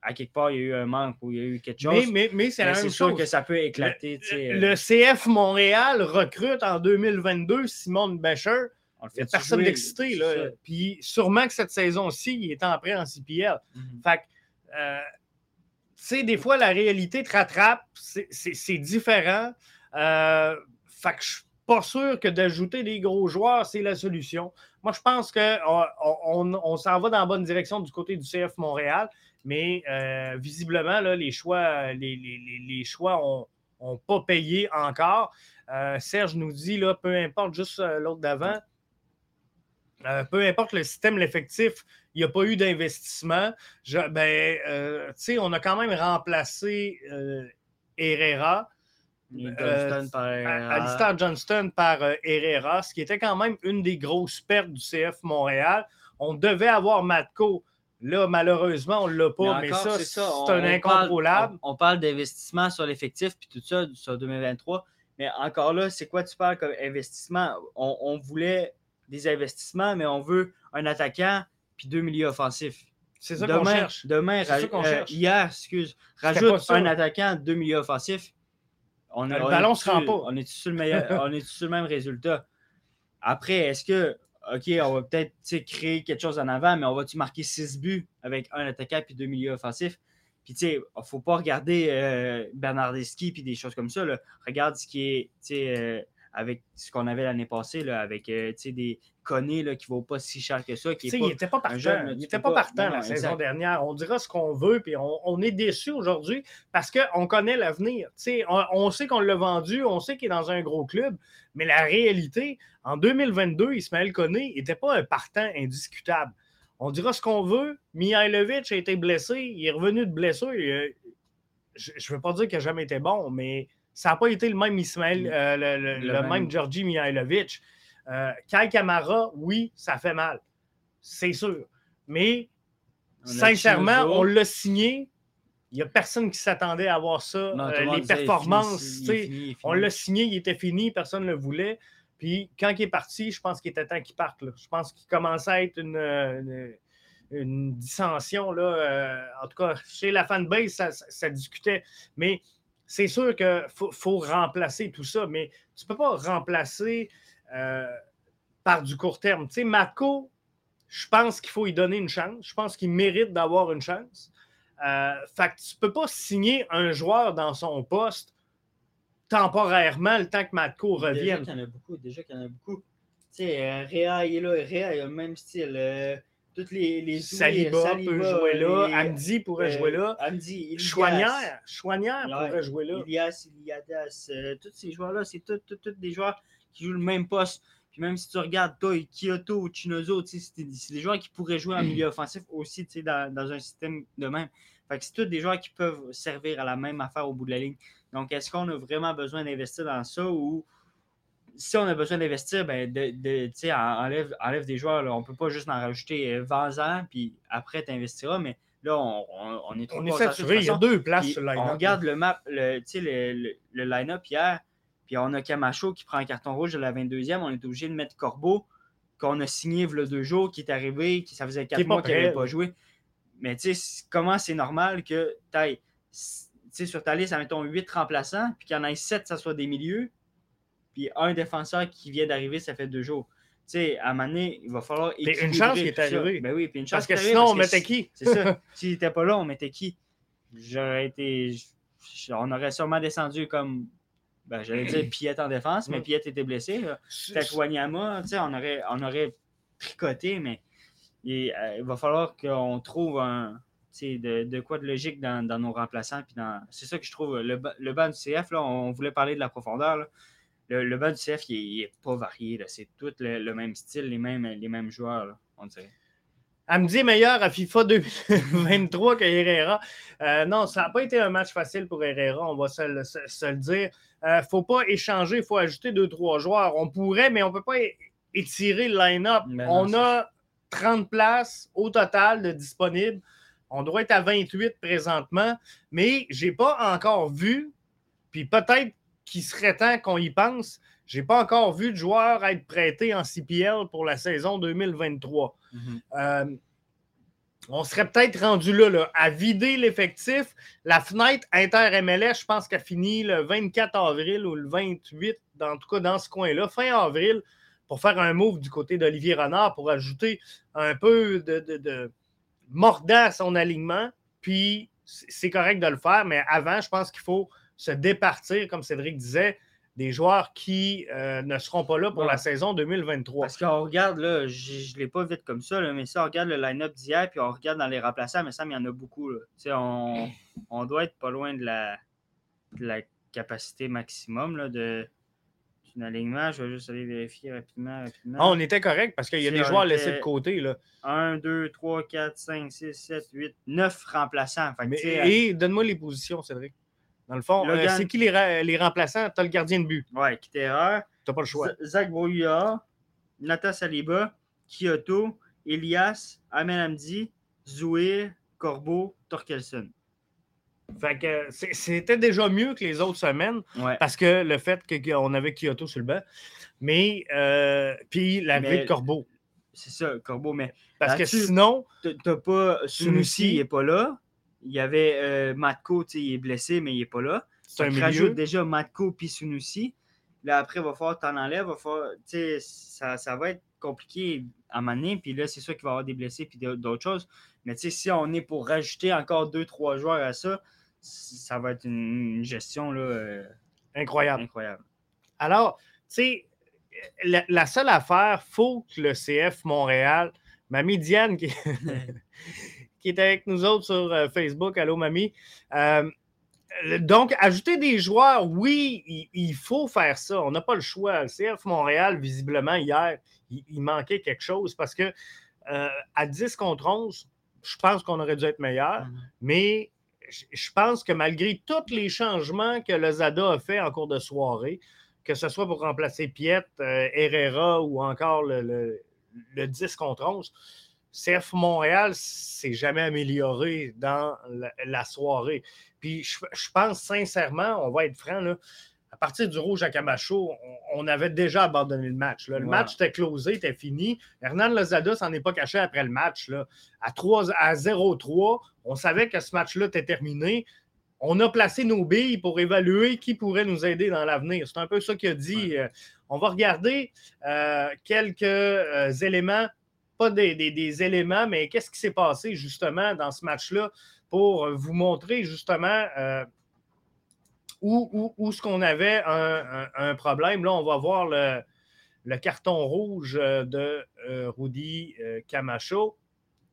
À quelque part, il y a eu un manque ou il y a eu quelque chose. Mais, mais, c'est sûr que ça peut éclater. Le, euh. CF Montréal recrute en 2022 Simone Bécher. Il n'y a personne d'excité. Puis sûrement que cette saison-ci, il est en prêt en CPL. Fait que, euh, tu sais, des fois, la réalité te rattrape. C'est différent. Euh, fait que je suis pas sûr que d'ajouter des gros joueurs, c'est la solution. Moi, je pense qu'on on, s'en va dans la bonne direction du côté du CF Montréal, mais euh, visiblement, là, les choix les, les, choix n'ont pas payé encore. Euh, Serge nous dit, là, peu importe juste l'autre d'avant, peu importe le système, l'effectif, il n'y a pas eu d'investissement. Ben, on a quand même remplacé Herrera. Euh, Alistair Johnston par euh, Herrera, ce qui était quand même une des grosses pertes du CF Montréal. On devait avoir Matko. Là, malheureusement, on ne l'a pas, mais, ça, c'est un incontrôlable. on, parle d'investissement sur l'effectif puis tout ça sur 2023. Mais encore là, c'est quoi tu parles comme investissement? On, voulait des investissements, mais on veut un attaquant puis deux milieux offensifs. C'est ça qu'on cherche. Demain, euh, hier, excuse, rajoute un attaquant, deux milieux offensifs on, le ballon se rend pas. On est sur le meilleur, on est sur le même résultat? Après, est-ce que, OK, on va peut-être créer quelque chose en avant, mais on va-tu marquer six buts avec un attaquant puis deux milieux offensifs? Puis, tu sais, il ne faut pas regarder euh, Bernardeschi puis des choses comme ça. Regarde ce qui est, euh, avec ce qu'on avait l'année passée, là, avec euh, des connés là, qui ne vaut pas si cher que ça. Qui il n'était pas partant, il était pas, partant la saison dernière. On dira ce qu'on veut, puis on, est déçu aujourd'hui parce qu'on connaît l'avenir. On, on sait qu'on l'a vendu, on sait qu'il est dans un gros club, mais la réalité, en 2022, Ismaël Koné n'était pas un partant indiscutable. On dira ce qu'on veut. Mihailovic a été blessé, il est revenu de blessure. je ne veux pas dire qu'il n'a jamais été bon, mais ça n'a pas été le même Ismaël, Mm. euh, le, le- Le le même. même Georgi Mihailovic. Euh, Kai Kamara, oui, ça fait mal. C'est sûr. Mais On sincèrement, on l'a signé. Il n'y a personne qui s'attendait à voir ça. Non, Euh, les disait, il est fini, performances, il est tu sais, fini, il est on l'a signé, il était fini, personne ne le voulait. Puis quand il est parti, je pense qu'il était temps qu'il parte. là. Je pense qu'il commençait à être une, une, une dissension. Là, euh, en tout cas, chez la fanbase, ça, ça, ça discutait. Mais c'est sûr qu'il faut, faut remplacer tout ça. Mais tu ne peux pas remplacer euh, par du court terme. Tu sais, Matko, je pense qu'il faut lui donner une chance. Je pense qu'il mérite d'avoir une chance. Euh, fait que tu ne peux pas signer un joueur dans son poste temporairement le temps que Matko Déjà revienne. qu'il y en a beaucoup, déjà qu'il y en a beaucoup. Tu sais, euh, Réa, il est là, Réa, il a le même style. Euh, toutes les, les Saliba, peut jouer là, les- Amdi pourrait euh, jouer là, Amdi, Ilias, Chouanière, Chouanière Ouais. pourrait jouer là. Ilias, Iliadas, euh, tous ces joueurs-là, c'est tous des joueurs qui jouent le même poste. Puis même si tu regardes Toy, Kyoto ou Chinozo, c'est des, joueurs qui pourraient jouer en milieu offensif aussi dans, dans un système de même. Fait que c'est tous des joueurs qui peuvent servir à la même affaire au bout de la ligne. Donc, est-ce qu'on a vraiment besoin d'investir dans ça ou si on a besoin d'investir, ben, de, de- enlève, enlève des joueurs. Là. On ne peut pas juste en rajouter euh, 20 ans, puis après, tu investiras. Mais là, on, on- on est trop On est saturé, il y a façon. deux places sur le line on regarde le map, le, le, le- le line-up hier, puis on a Camacho qui prend un carton rouge de la 22e. On est obligé de mettre Corbeau, qu'on a signé a deux jours, qui est arrivé, qui ça faisait quatre mois qu'il n'avait pas joué. Mais tu sais, comment c'est normal que tu ailles, sur ta liste, mettons 8 remplaçants, puis qu'il y en ait 7, ça soit des milieux, puis un défenseur qui vient d'arriver, ça fait deux jours. Tu sais, à un moment donné, il va falloir. une chance qu'il est tout ça. arrivé. Ben oui, puis une chance Parce que sinon, on que mettait qui? c'est ça. S'il n'était pas là, on mettait qui? J'aurais été. On aurait sûrement descendu comme. Ben, j'allais dire Piette en défense, mais. Piette était blessé. là. Peut-être Wanyama, tu sais, on aurait, on aurait tricoté, mais il, euh, il va falloir qu'on trouve un. De, de quoi de logique dans, dans nos remplaçants. dans- C'est ça que je trouve. Le, le banc du CF, là, on voulait parler de la profondeur. là. Le, le banc du CF, il n'est pas varié. C'est tout le, le même style, les mêmes, les mêmes joueurs, là, on dirait. Amdi meilleur à FIFA 2023 que Herrera. Euh, non, ça n'a pas été un match facile pour Herrera, on va se le, se- se le dire. Il ne faut pas échanger, il faut ajouter deux, trois joueurs. On pourrait, mais on ne peut pas étirer le line-up. Ben on a 30 places au total de disponibles. On doit être à 28 présentement, mais je n'ai pas encore vu, puis peut-être qu'il serait temps qu'on y pense, je n'ai pas encore vu de joueur être prêté en CPL pour la saison 2023. Euh, on serait peut-être rendu là, là, à vider l'effectif. La fenêtre inter-MLS, je pense qu'elle finit le 24 avril ou le 28, dans, en tout cas dans ce coin-là, fin avril, pour faire un move du côté d'Olivier Renard pour ajouter un peu de, de, de mordant à son alignement. Puis c'est correct de le faire, mais avant, je pense qu'il faut se départir, comme Cédric disait, des joueurs qui euh, ne seront pas là pour Ouais. la saison 2023. Parce qu'on regarde, là, je ne l'ai pas vite comme ça, là, mais si on regarde le line-up d'hier, puis on regarde dans les remplaçants, mais ça, il y en a beaucoup. Là. On, on doit être pas loin de la, de la capacité maximum là, de, d'un alignement. Je vais juste aller vérifier rapidement. rapidement. Ah, on était correct parce qu'il y a des joueurs laissés de côté. Là. 1, 2, 3, 4, 5, 6, 7, 8, 9 remplaçants. Fait que, Mais- et donne-moi les positions, Cédric. Dans le fond, Logan- euh, c'est qui les, les remplaçants? Tu as le gardien de but. Ouais, Kitterer, Tu n'as pas le choix. Z- Zach Brouillard, Nathan Saliba, Kyoto, Elias, Amel Hamdi, Zouir, Corbeau, Torkelson. Fait que c'est- c'était déjà mieux que les autres semaines Ouais. parce que le fait qu'on avait Kyoto sur le banc. Mais, euh, puis l'arrivée de Corbeau. C'est ça, Corbeau. Mais Parce que sinon, t'as- pas. Sunusi. N'est pas là. Il y avait euh, Matko, il est blessé, mais il n'est pas là. Tu rajoutes déjà Matko puis Sunusi. Là, après, il va falloir que tu en enlèves. Va falloir, ça, ça va être compliqué à mener. Puis là, c'est sûr qu'il va y avoir des blessés puis d'autres choses. Mais si on est pour rajouter encore deux, trois joueurs à ça, ça va être une, gestion là, euh, Incroyable. incroyable. Alors, tu sais, la, la seule affaire, faut que le CF Montréal, Mamie Diane, qui, qui est avec nous autres sur euh, Facebook, allô Mamie. Euh, donc, ajouter des joueurs, oui, il, faut faire ça. On n'a pas le choix. Le CF Montréal, visiblement, hier, il, manquait quelque chose parce que euh, à 10 contre 11, je pense qu'on aurait dû être meilleur. Mais je pense que malgré tous les changements que le Zada a fait en cours de soirée, que ce soit pour remplacer Piet, euh, Herrera ou encore le, 10 contre 11, CF Montréal s'est jamais amélioré dans la, soirée. Puis je, pense sincèrement, on va être franc, là, à partir du rouge à Camacho, on, avait déjà abandonné le match. Le match était closé, était fini. Hernan Lozada s'en est pas caché après le match. Là. À, 3, à 0-3, on savait que ce match-là était terminé. On a placé nos billes pour évaluer qui pourrait nous aider dans l'avenir. C'est un peu ça qu'il a dit. Euh, on va regarder euh, quelques euh, éléments, pas des, éléments, mais qu'est-ce qui s'est passé justement dans ce match-là pour vous montrer justement où, ce qu'on avait un, problème? Là, on va voir le, carton rouge euh, de euh, Rudy euh, Camacho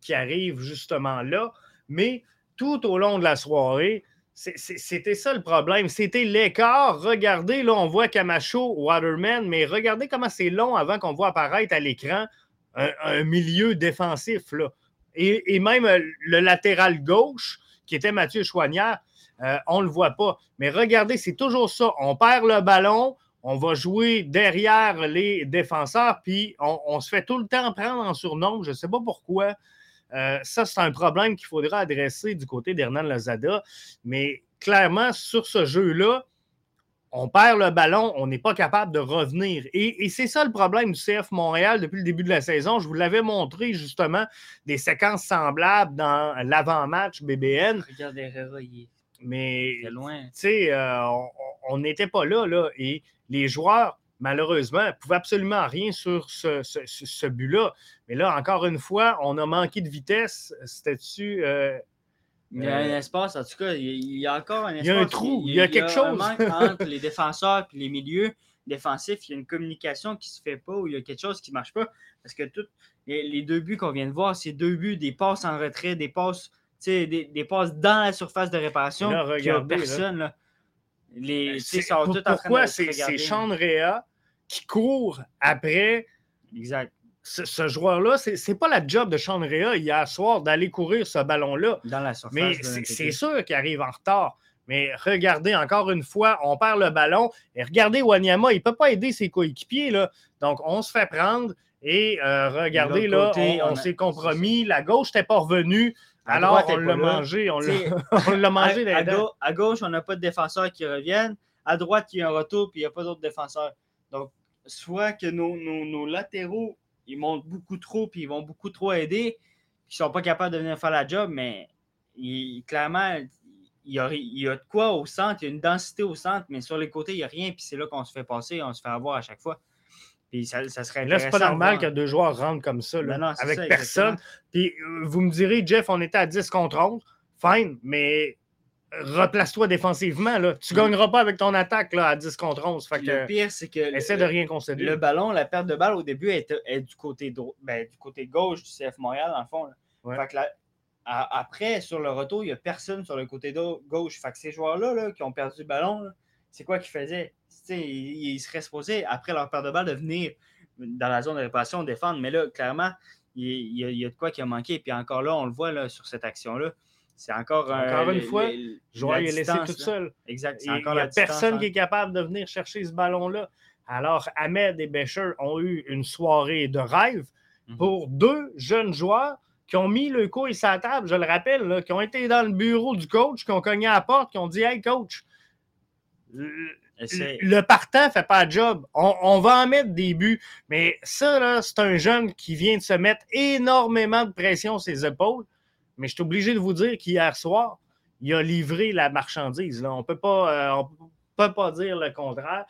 qui arrive justement là. Mais tout au long de la soirée, c'était ça le problème. C'était l'écart. Regardez, là, on voit Camacho, Waterman, mais regardez comment c'est long avant qu'on voit apparaître à l'écran un, milieu défensif. Là. Et, et, même le latéral gauche, qui était Mathieu Chouanière, euh, on ne le voit pas. Mais regardez, c'est toujours ça. On perd le ballon, on va jouer derrière les défenseurs, puis on, se fait tout le temps prendre en surnombre. Je ne sais pas pourquoi. Euh, ça, c'est un problème qu'il faudra adresser du côté d'Hernan Lazada. Mais clairement, sur ce jeu-là, on perd le ballon, on n'est pas capable de revenir. Et, c'est ça le problème du CF Montréal depuis le début de la saison. Je vous l'avais montré justement des séquences semblables dans l'avant-match BBN. Regardez, mais, tu sais, euh, on n'était pas là, là. Et les joueurs, malheureusement, ne pouvaient absolument rien sur ce, but-là. Mais là, encore une fois, on a manqué de vitesse. C'était-tu. Euh, il y a un euh, espace, en tout cas, il y a encore un espace. Il y a un trou, il y a, quelque chose. entre les défenseurs et les milieux défensifs. Il y a une communication qui ne se fait pas ou il y a quelque chose qui ne marche pas. Parce que tous les, deux buts qu'on vient de voir, c'est deux buts, des passes en retrait, des passes des, des passes dans la surface de réparation. il n'y a personne. Là. Les, ben, tout pourquoi c'est Chandrea qui court après exact. Ce, joueur-là? Ce n'est pas la job de Chandrea hier soir d'aller courir ce ballon-là. Dans la surface. Mais c'est sûr qu'il arrive en retard. Mais regardez, encore une fois, on perd le ballon. Et regardez, Wanyama, il ne peut pas aider ses coéquipiers. Là. Donc, on se fait prendre. Et euh, regardez, là, on, s'est compromis. La gauche n'était pas revenue. Alors, on l'a mangé. On l'a mangé. À, à, gauche, on n'a pas de défenseurs qui reviennent. À droite, il y a un retour, puis il n'y a pas d'autres défenseurs. Donc, soit que nos, latéraux, ils montent beaucoup trop, puis ils vont beaucoup trop aider, puis ils ne sont pas capables de venir faire la job, mais clairement, il y, a, il y, a, de quoi au centre, il y a une densité au centre, mais sur les côtés, il n'y a rien, puis c'est là qu'on se fait passer, on se fait avoir à chaque fois. Puis ça, serait Là, c'est pas normal que deux joueurs rentrent comme ça, avec personne. Puis euh, vous me direz, Jeff, on était à 10 contre 11. Fine, mais replace-toi défensivement. Là. Tu ne mm. gagneras pas avec ton attaque là, à 10 contre 11. le pire, c'est que. Essaie de rien concéder. Le ballon, la perte de balle au début est, du, côté ben, du côté gauche du CF Montréal, dans le fond. Fait que après, sur le retour, il n'y a personne sur le côté gauche. Fait que ces joueurs-là là, qui ont perdu le ballon, c'est quoi qu'ils faisaient? ils, seraient supposés, après leur perte de balle, de venir dans la zone de réparation défendre. Mais là, clairement, il, y a, de quoi qui a manqué. Puis encore là, on le voit là, sur cette action-là. C'est encore, encore une fois, joueur est laissé tout seul. Exact. Il n'y a personne qui est capable de venir chercher ce ballon-là. Alors, Ahmed et Becher ont eu une soirée de rêve mhm. pour deux jeunes joueurs qui ont mis le couille sur la table, je le rappelle, qui ont été dans le bureau du coach, qui ont cogné à la porte, qui ont dit Hey, coach, le partant ne fait pas le job. On, va en mettre des buts, mais ça, c'est un jeune qui vient de se mettre énormément de pression sur ses épaules. Mais je suis obligé de vous dire qu'hier soir, il a livré la marchandise. Là. On ne peut pas dire le contraire.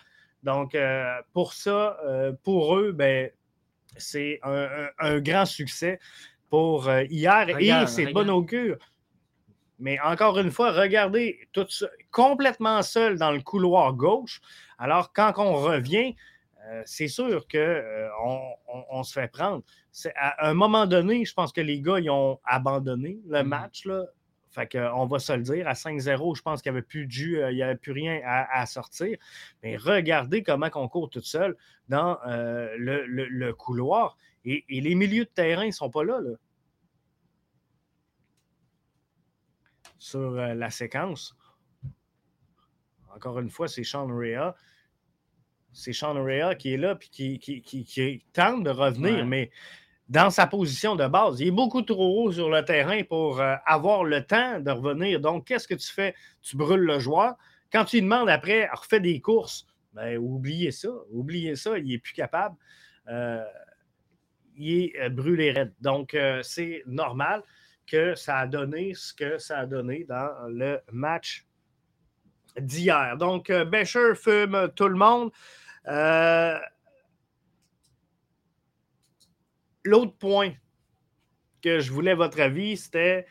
Donc, euh, pour ça, euh, pour eux, ben, c'est un, grand succès pour euh, hier. et c'est bon augure. Mais encore une fois, regardez, tout complètement seul dans le couloir gauche. Alors, quand on revient, euh, c'est sûr qu'on euh, on, se fait prendre. À un moment donné, je pense que les gars ils ont abandonné le mm-hmm. match. Là. Fait qu'on va se le dire, à 5-0, je pense qu'il n'y avait plus de euh, il n'y avait plus rien à, sortir. Mais regardez comment on court tout seul dans le, couloir. Et, les milieux de terrain ne sont pas là. là. sur la séquence. Encore une fois, c'est Sean Rea. C'est Sean Rea qui est là et qui, tente de revenir, mais dans sa position de base, il est beaucoup trop haut sur le terrain pour avoir le temps de revenir. Donc, qu'est-ce que tu fais? Tu brûles le joueur. Quand tu lui demandes après, refais des courses, ben, oubliez ça. Oubliez ça, il n'est plus capable. il est brûlé raide. Donc, c'est normal que ça a donné ce que ça a donné dans le match d'hier. Donc, euh, Becher fume tout le monde. Euh, l'autre point que je voulais votre avis, c'était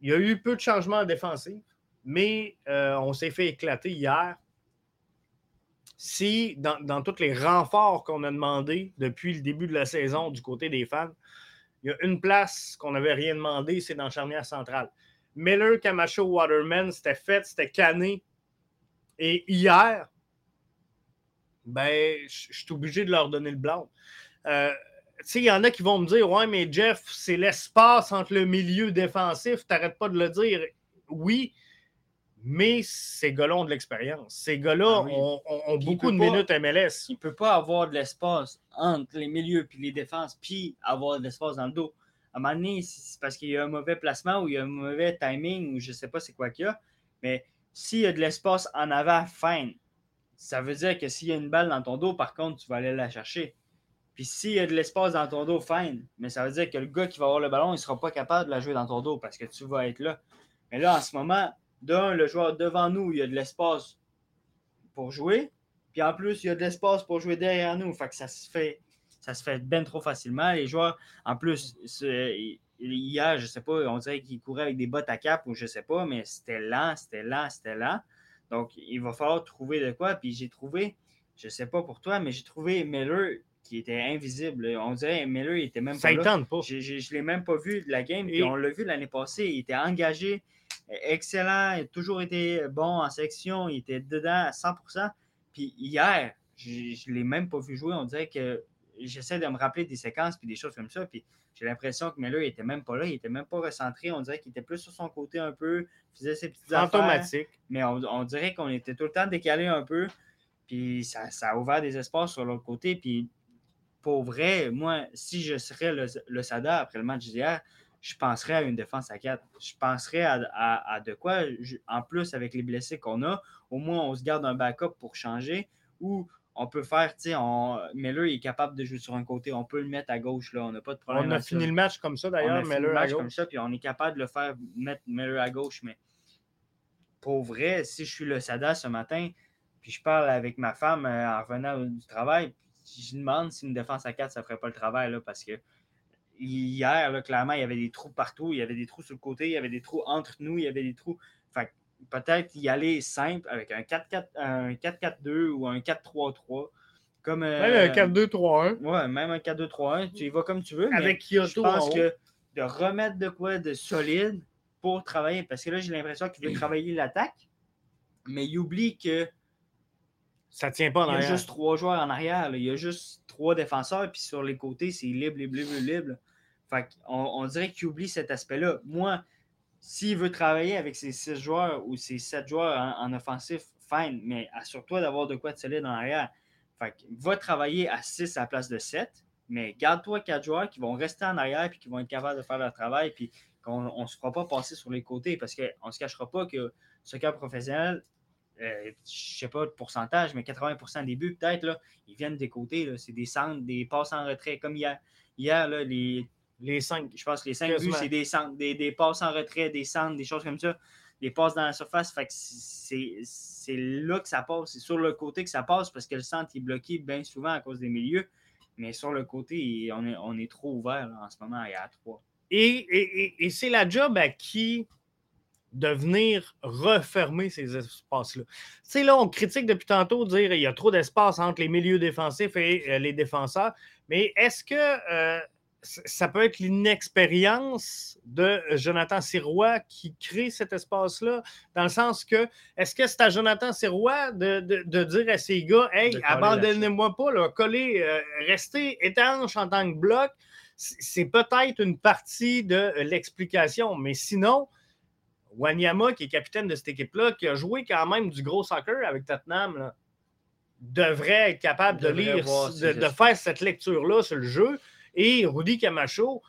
il y a eu peu de changements défensifs, mais euh, on s'est fait éclater hier. Si, dans, dans tous les renforts qu'on a demandé depuis le début de la saison du côté des fans, il y a une place qu'on n'avait rien demandé, c'est dans la charnière centrale. Miller, Camacho, Waterman, c'était fait, c'était canné. Et hier, ben, je suis obligé de leur donner le blanc. Euh, il y en a qui vont me dire Ouais, mais Jeff, c'est l'espace entre le milieu défensif, t'arrêtes pas de le dire. Oui, mais ces gars-là ont de l'expérience. Ces gars-là ah ont, beaucoup de minutes MLS. Il ne peut pas avoir de l'espace entre les milieux et les défenses, puis avoir de l'espace dans le dos. À un moment donné, c'est parce qu'il y a un mauvais placement ou il y a un mauvais timing ou je ne sais pas c'est quoi qu'il y a. Mais s'il y a de l'espace en avant, fine. Ça veut dire que s'il y a une balle dans ton dos, par contre, tu vas aller la chercher. Puis s'il y a de l'espace dans ton dos, fine. Mais ça veut dire que le gars qui va avoir le ballon, il ne sera pas capable de la jouer dans ton dos parce que tu vas être là. Mais là, en ce moment, d'un, le joueur devant nous, il y a de l'espace pour jouer. Puis en plus, il y a de l'espace pour jouer derrière nous. Fait que ça se fait, ça se fait bien trop facilement. Les joueurs, en plus, hier, je sais pas, on dirait qu'ils couraient avec des bottes à cap ou je sais pas, mais c'était lent, c'était lent, c'était lent. Donc, il va falloir trouver de quoi. Puis j'ai trouvé, je sais pas pour toi, mais j'ai trouvé Miller qui était invisible. On dirait Miller, il était même pas. Ça pas. Je ne l'ai même pas vu de la game. Puis on l'a vu l'année passée. Il était engagé excellent, il a toujours été bon en section, il était dedans à 100%. Puis hier, je ne l'ai même pas vu jouer. On dirait que j'essaie de me rappeler des séquences puis des choses comme ça. Puis j'ai l'impression que Miller n'était même pas là, il n'était même pas recentré. On dirait qu'il était plus sur son côté un peu, faisait ses petites Automatique. mais on, dirait qu'on était tout le temps décalé un peu. Puis ça, a ouvert des espaces sur l'autre côté. Puis pour vrai, moi, si je serais le, le SADA après le match d'hier, je penserais à une défense à 4. Je penserais à, de quoi, en plus avec les blessés qu'on a, au moins on se garde un backup pour changer ou on peut faire, tu sais, Miller est capable de jouer sur un côté, on peut le mettre à gauche, là, on n'a pas de problème. On a fini le match comme ça d'ailleurs, Miller le match comme ça, puis on est capable de le faire mettre Miller à gauche, mais pour vrai, si je suis le Sada ce matin, puis je parle avec ma femme euh, en revenant du travail, je demande si une défense à 4, ça ne ferait pas le travail, là, parce que hier, là, clairement, il y avait des trous partout. Il y avait des trous sur le côté, il y avait des trous entre nous, il y avait des trous. Fait peut-être y aller simple avec un 4-4-2 ou un 4-3-3. Comme, même un 4-2-3-1. Ouais, même un 4-2-3-1. Tu y vas comme tu veux. Avec Kyoto. Je pense que de remettre de quoi de solide pour travailler. Parce que là, j'ai l'impression qu'il veut travailler l'attaque, mais il oublie que. Ça tient pas en arrière. Il y a juste trois joueurs en arrière. Il y a juste trois défenseurs, puis sur les côtés, c'est libre, libre, libre, libre. Fait on, dirait qu'il oublie cet aspect-là. Moi, s'il veut travailler avec ses six joueurs ou ses sept joueurs en, offensif, fine, mais assure-toi d'avoir de quoi de solide en arrière. Fait va travailler à 6 à la place de 7, mais garde-toi quatre joueurs qui vont rester en arrière et qui vont être capables de faire leur travail puis qu'on ne se fera pas passer sur les côtés parce qu'on ne se cachera pas que ce cas professionnel, euh, je ne sais pas le pourcentage, mais 80 des buts, peut-être, ils viennent des côtés. C'est des centres, des passes en retrait. Comme hier, hier là, les les cinq. Je pense que les cinq buts, c'est des, des, des, passes en retrait, des centres, des choses comme ça. Des passes dans la surface. Fait que c'est là que ça passe. C'est sur le côté que ça passe parce que le centre est bloqué bien souvent à cause des milieux. Mais sur le côté, on est, on est trop ouvert en ce moment. Il y a trois. Et, et, c'est la job à qui de venir refermer ces espaces-là. Tu sais, là, on critique depuis tantôt dire qu'il y a trop d'espace entre les milieux défensifs et euh, les défenseurs. Mais est-ce que euh, ça peut être l'inexpérience de Jonathan Sirois qui crée cet espace-là, dans le sens que, est-ce que c'est à Jonathan Sirois de, dire à ces gars, hey, abandonnez-moi pas, là, collez, euh, restez étanche en tant que bloc, c'est peut-être une partie de l'explication, mais sinon, Wanyama, qui est capitaine de cette équipe-là, qui a joué quand même du gros soccer avec Tottenham, devrait être capable de lire, de, faire cette lecture-là sur le jeu. Et Rudy Camacho,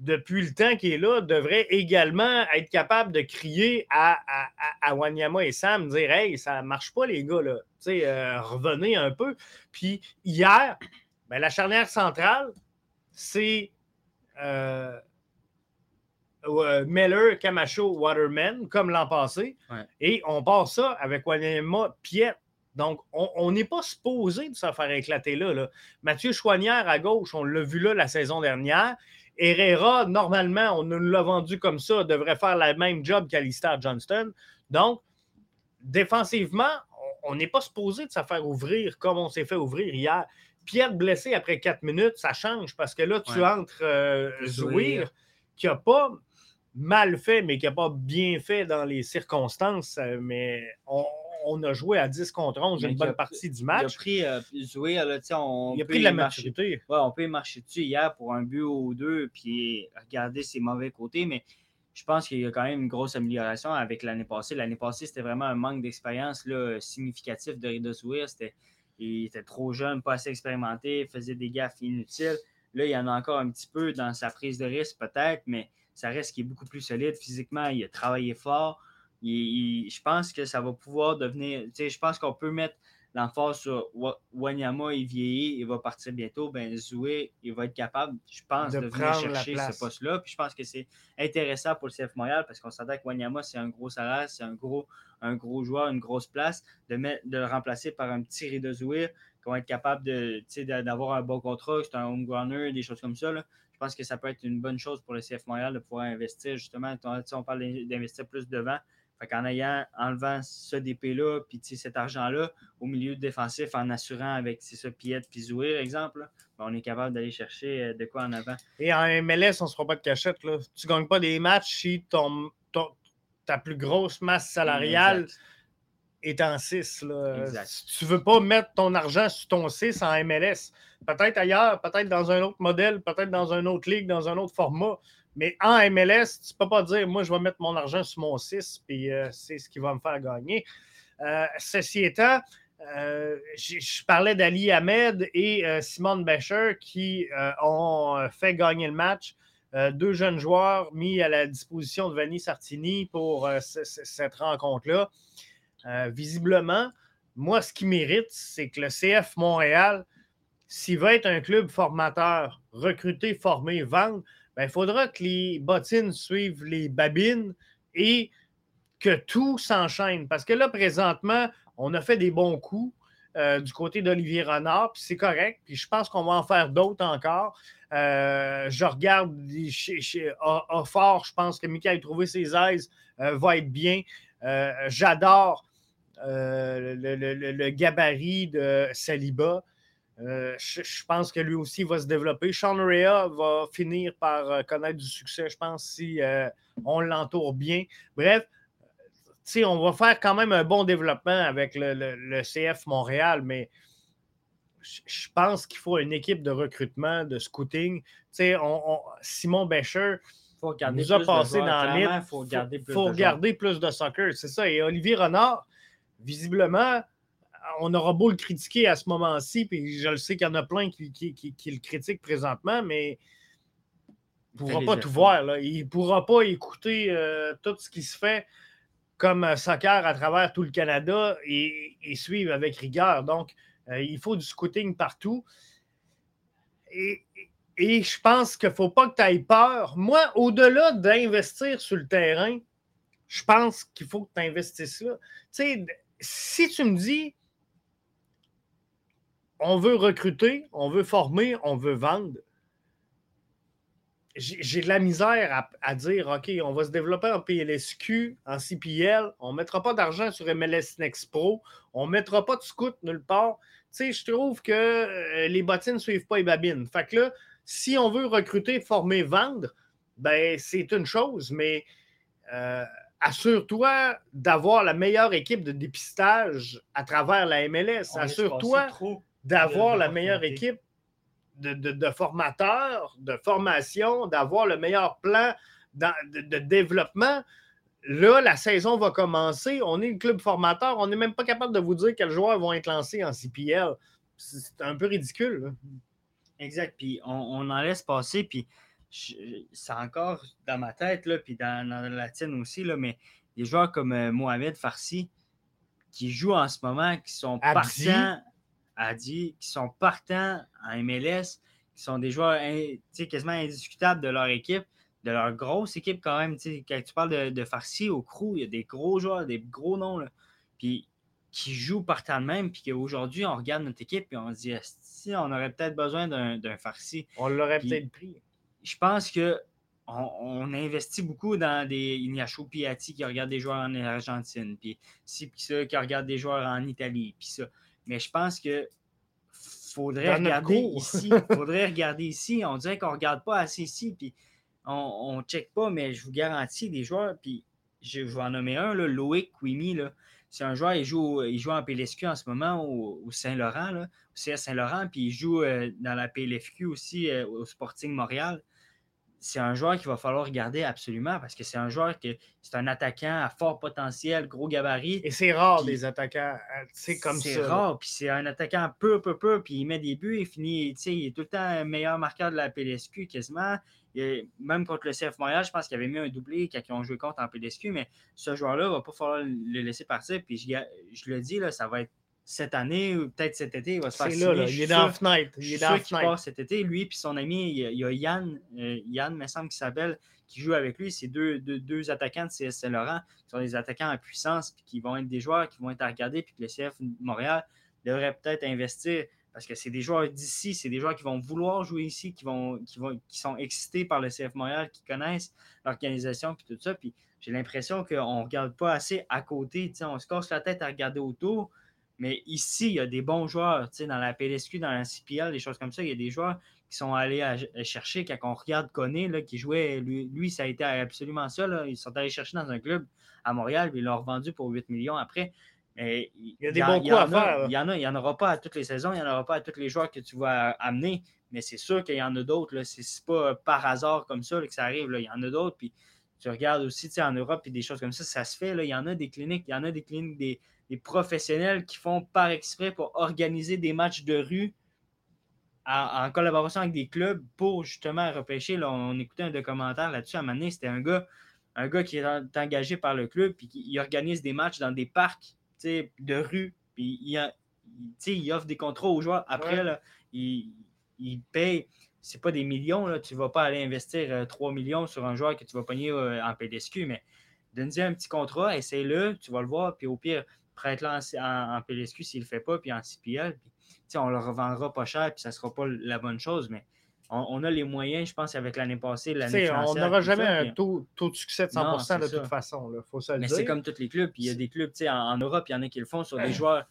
depuis le temps qu'il est là, devrait également être capable de crier à, à, Wanyama et Sam, dire Hey, ça marche pas, les gars, là. Euh, revenez un peu. Puis hier, ben, la charnière centrale, c'est euh, Miller, Camacho, Waterman, comme l'an passé. Et on passe ça avec Wanyama, Piet. Donc, on n'est pas supposé de se faire éclater là, là. Mathieu Chouanière à gauche, on l'a vu là la saison dernière. Herrera, normalement, on nous l'a vendu comme ça, devrait faire le même job qu'Alistair Johnston. Donc, défensivement, on n'est pas supposé de se faire ouvrir comme on s'est fait ouvrir hier. Pierre blessé après quatre minutes, ça change parce que là, tu entres euh, Zouir, qui n'a pas mal fait, mais qui n'a pas bien fait dans les circonstances. Euh, mais on, on a joué à 10 contre 11 une bonne partie du match. Il a pris euh, on il a pris de la maturité. Ouais, on peut y marcher dessus hier pour un but ou deux, puis regarder ses mauvais côtés, mais je pense qu'il y a quand même une grosse amélioration avec l'année passée. L'année passée, c'était vraiment un manque d'expérience significatif de Rida Il était trop jeune, pas assez expérimenté, faisait des gaffes inutiles. Là, il y en a encore un petit peu dans sa prise de risque, peut-être, mais ça reste qu'il est beaucoup plus solide physiquement. Il a travaillé fort je pense que ça va pouvoir devenir. Je pense qu'on peut mettre l'emphase sur Wanyama, il vieillit, il va partir bientôt. Ben, Zoué, il va être capable, je pense, de, venir chercher ce poste-là. Puis je pense que c'est intéressant pour le CF Montréal parce qu'on s'attend que Wanyama, c'est un gros salaire, c'est un gros, un gros joueur, une grosse place. De, mettre, de le remplacer par un petit Rida Zoué qui va être capable d'avoir un bon contrat, c'est un home runner, des choses comme ça. Je pense que ça peut être une bonne chose pour le CF Montréal de pouvoir investir justement. On parle d'investir plus devant. En ayant, enlevant ce DP-là, puis cet argent-là au milieu défensif, en assurant avec ce Piet puis Zouir, exemple, ben, on est capable d'aller chercher euh, de quoi en avant. Et en MLS, on ne se fera pas de cachette. Là. Tu ne gagnes pas des matchs si ton, ta plus grosse masse salariale est en 6. Si tu ne veux pas mettre ton argent sur ton 6 en MLS, peut-être ailleurs, peut-être dans un autre modèle, peut-être dans une autre ligue, dans un autre format. Mais en MLS, tu ne peux pas dire, moi, je vais mettre mon argent sur mon 6, puis euh, c'est ce qui va me faire gagner. Euh, ceci étant, euh, je parlais d'Ali Ahmed et Simone Becher qui ont fait gagner le match. deux jeunes joueurs mis à la disposition de Vanny Sartini pour cette rencontre-là. visiblement, moi, ce qui mérite, c'est que le CF Montréal, s'il veut être un club formateur, recruter, former, vendre, il faudra que les bottines suivent les babines et que tout s'enchaîne. Parce que là, présentement, on a fait des bons coups euh, du côté d'Olivier Renard, puis c'est correct. Puis je pense qu'on va en faire d'autres encore. Euh, je regarde chez, chez fort, je pense que Michael Trouvé ses aises euh, va être bien. J'adore le, le, gabarit de Saliba. Euh, je, pense que lui aussi va se développer. Sean Rea va finir par euh, connaître du succès, je pense, si euh, on l'entoure bien. Bref, on va faire quand même un bon développement avec le, CF Montréal, mais je pense qu'il faut une équipe de recrutement, de scouting. Simon Becher nous a passé dans le Il faut, garder, plus, faut de garder plus de soccer, c'est ça. Et Olivier Renard, visiblement, on aura beau le critiquer à ce moment-ci, puis je le sais qu'il y en a plein qui, le critiquent présentement, mais il ne pourra pas tout voir. Il ne pourra pas écouter euh, tout ce qui se fait comme euh, soccer à travers tout le Canada et, suivre avec rigueur. Donc, euh, il faut du scouting partout. Et, et je pense qu'il ne faut pas que tu ailles peur. Moi, au-delà d'investir sur le terrain, je pense qu'il faut que tu investisses là. Tu sais, si tu me dis, on veut recruter, on veut former, on veut vendre. J'ai de la misère à, dire, OK, on va se développer en PLSQ, en CPL, on ne mettra pas d'argent sur MLS Next Pro, on ne mettra pas de scout nulle part. Tu sais, je trouve que euh, les bottines ne suivent pas les babines. Fait que là, si on veut recruter, former, vendre, ben c'est une chose, mais euh, assure-toi d'avoir la meilleure équipe de dépistage à travers la MLS. Assure-toi d'avoir la meilleure équipe de, formateurs, de formation, d'avoir le meilleur plan de, développement. là, la saison va commencer. On est le club formateur. On n'est même pas capable de vous dire quels joueurs vont être lancés en CPL. C'est un peu ridicule. Exact. Puis on, en laisse passer. Puis c'est encore dans ma tête, là, puis dans, la tienne aussi, là, mais des joueurs comme euh, Mohamed Farsi qui jouent en ce moment, qui sont partants, Adi, qui sont partants en MLS, qui sont des joueurs quasiment indiscutables de leur équipe, de leur grosse équipe quand même. Quand tu parles de, Farsi au crew, il y a des gros joueurs, des gros noms, là, puis qui jouent partant de même, puis qu'aujourd'hui, on regarde notre équipe et on se dit, si on aurait peut-être besoin d'un Farsi. On l'aurait peut-être pris je pense que on, investit beaucoup dans des Ignacio Piatti qui regarde des joueurs en Argentine, puis si ça, qui regarde des joueurs en Italie, puis ça. Mais je pense que faudrait regarder ici. faudrait regarder ici. On dirait qu'on ne regarde pas assez ici, puis on ne check pas, mais je vous garantis des joueurs, puis je, vais en nommer un, là, Loïc Quimi, c'est un joueur, il joue, il joue en PLSQ en ce moment au, Saint-Laurent, au CS Saint-Laurent, puis il joue euh, dans la PLFQ aussi euh, au Sporting Montréal c'est un joueur qu'il va falloir regarder absolument parce que c'est un joueur que c'est un attaquant à fort potentiel, gros gabarit. Et c'est rare des attaquants c'est comme ça. C'est rare, puis c'est un attaquant peu, peu, peu, puis il met des buts, il finit, il est tout le temps le meilleur marqueur de la PLSQ quasiment. même contre le CF Montréal, je pense qu'il avait mis un doublé quand ils ont joué contre en PLSQ, mais ce joueur-là, il va pas falloir le laisser partir. Puis je, je le dis, là, ça va être cette année ou peut-être cet été, il va se faire là, là, il est dans la fenêtre. Il est dans la fenêtre. cet été. Lui puis son ami, il y a Yann, euh, Yann, me semble qu'il s'appelle, qui joue avec lui. C'est deux, deux, attaquants de CS Saint-Laurent qui sont des attaquants en puissance puis qui vont être des joueurs qui vont être à regarder puis que le CF Montréal devrait peut-être investir parce que c'est des joueurs d'ici, c'est des joueurs qui vont vouloir jouer ici, qui, vont, qui, vont, qui sont excités par le CF Montréal, qui connaissent l'organisation puis tout ça. Puis j'ai l'impression qu'on ne regarde pas assez à côté. On se casse la tête à regarder autour. Mais ici, il y a des bons joueurs, dans la PLSQ, dans la CPL, des choses comme ça. Il y a des joueurs qui sont allés chercher, quand on regarde Koné, là, qui jouait, lui, ça a été absolument ça. Ils sont allés chercher dans un club à Montréal, puis ils l'ont revendu pour 8 millions après. Mais il y a des bons coups à faire. Il y en a, il n'y en aura pas à toutes les saisons, il n'y en aura pas à tous les joueurs que tu vas amener, mais c'est sûr qu'il y en a d'autres. Ce n'est pas par hasard comme ça que ça arrive. Là. Il y en a d'autres. Puis tu regardes aussi en Europe, puis des choses comme ça, ça se fait. Là. Il y en a des cliniques, il y en a des cliniques, des, des professionnels qui font par exprès pour organiser des matchs de rue en, collaboration avec des clubs pour justement repêcher. Là, on écoutait un documentaire là-dessus à un moment donné, c'était un gars, un gars qui est engagé par le club puis qui organise des matchs dans des parcs de rue. Puis il, il, offre des contrats aux joueurs. Après, là, il, il paye c'est pas des millions, là. tu ne vas pas aller investir 3 euh, millions sur un joueur que tu vas pogner euh, en PDSQ, mais donne-lui un petit contrat, essaye-le, tu vas le voir, puis au pire, prête-le en, en, PLSQ s'il ne le fait pas, puis en CPL. Puis, on le revendra pas cher, puis ça ne sera pas la bonne chose, mais on, a les moyens, je pense, avec l'année passée, l'année On n'aura jamais un taux, de succès de 100% de toute façon. Faut mais c'est comme tous les clubs. il y a des clubs en, en, Europe, il y en a qui le font sur des joueurs.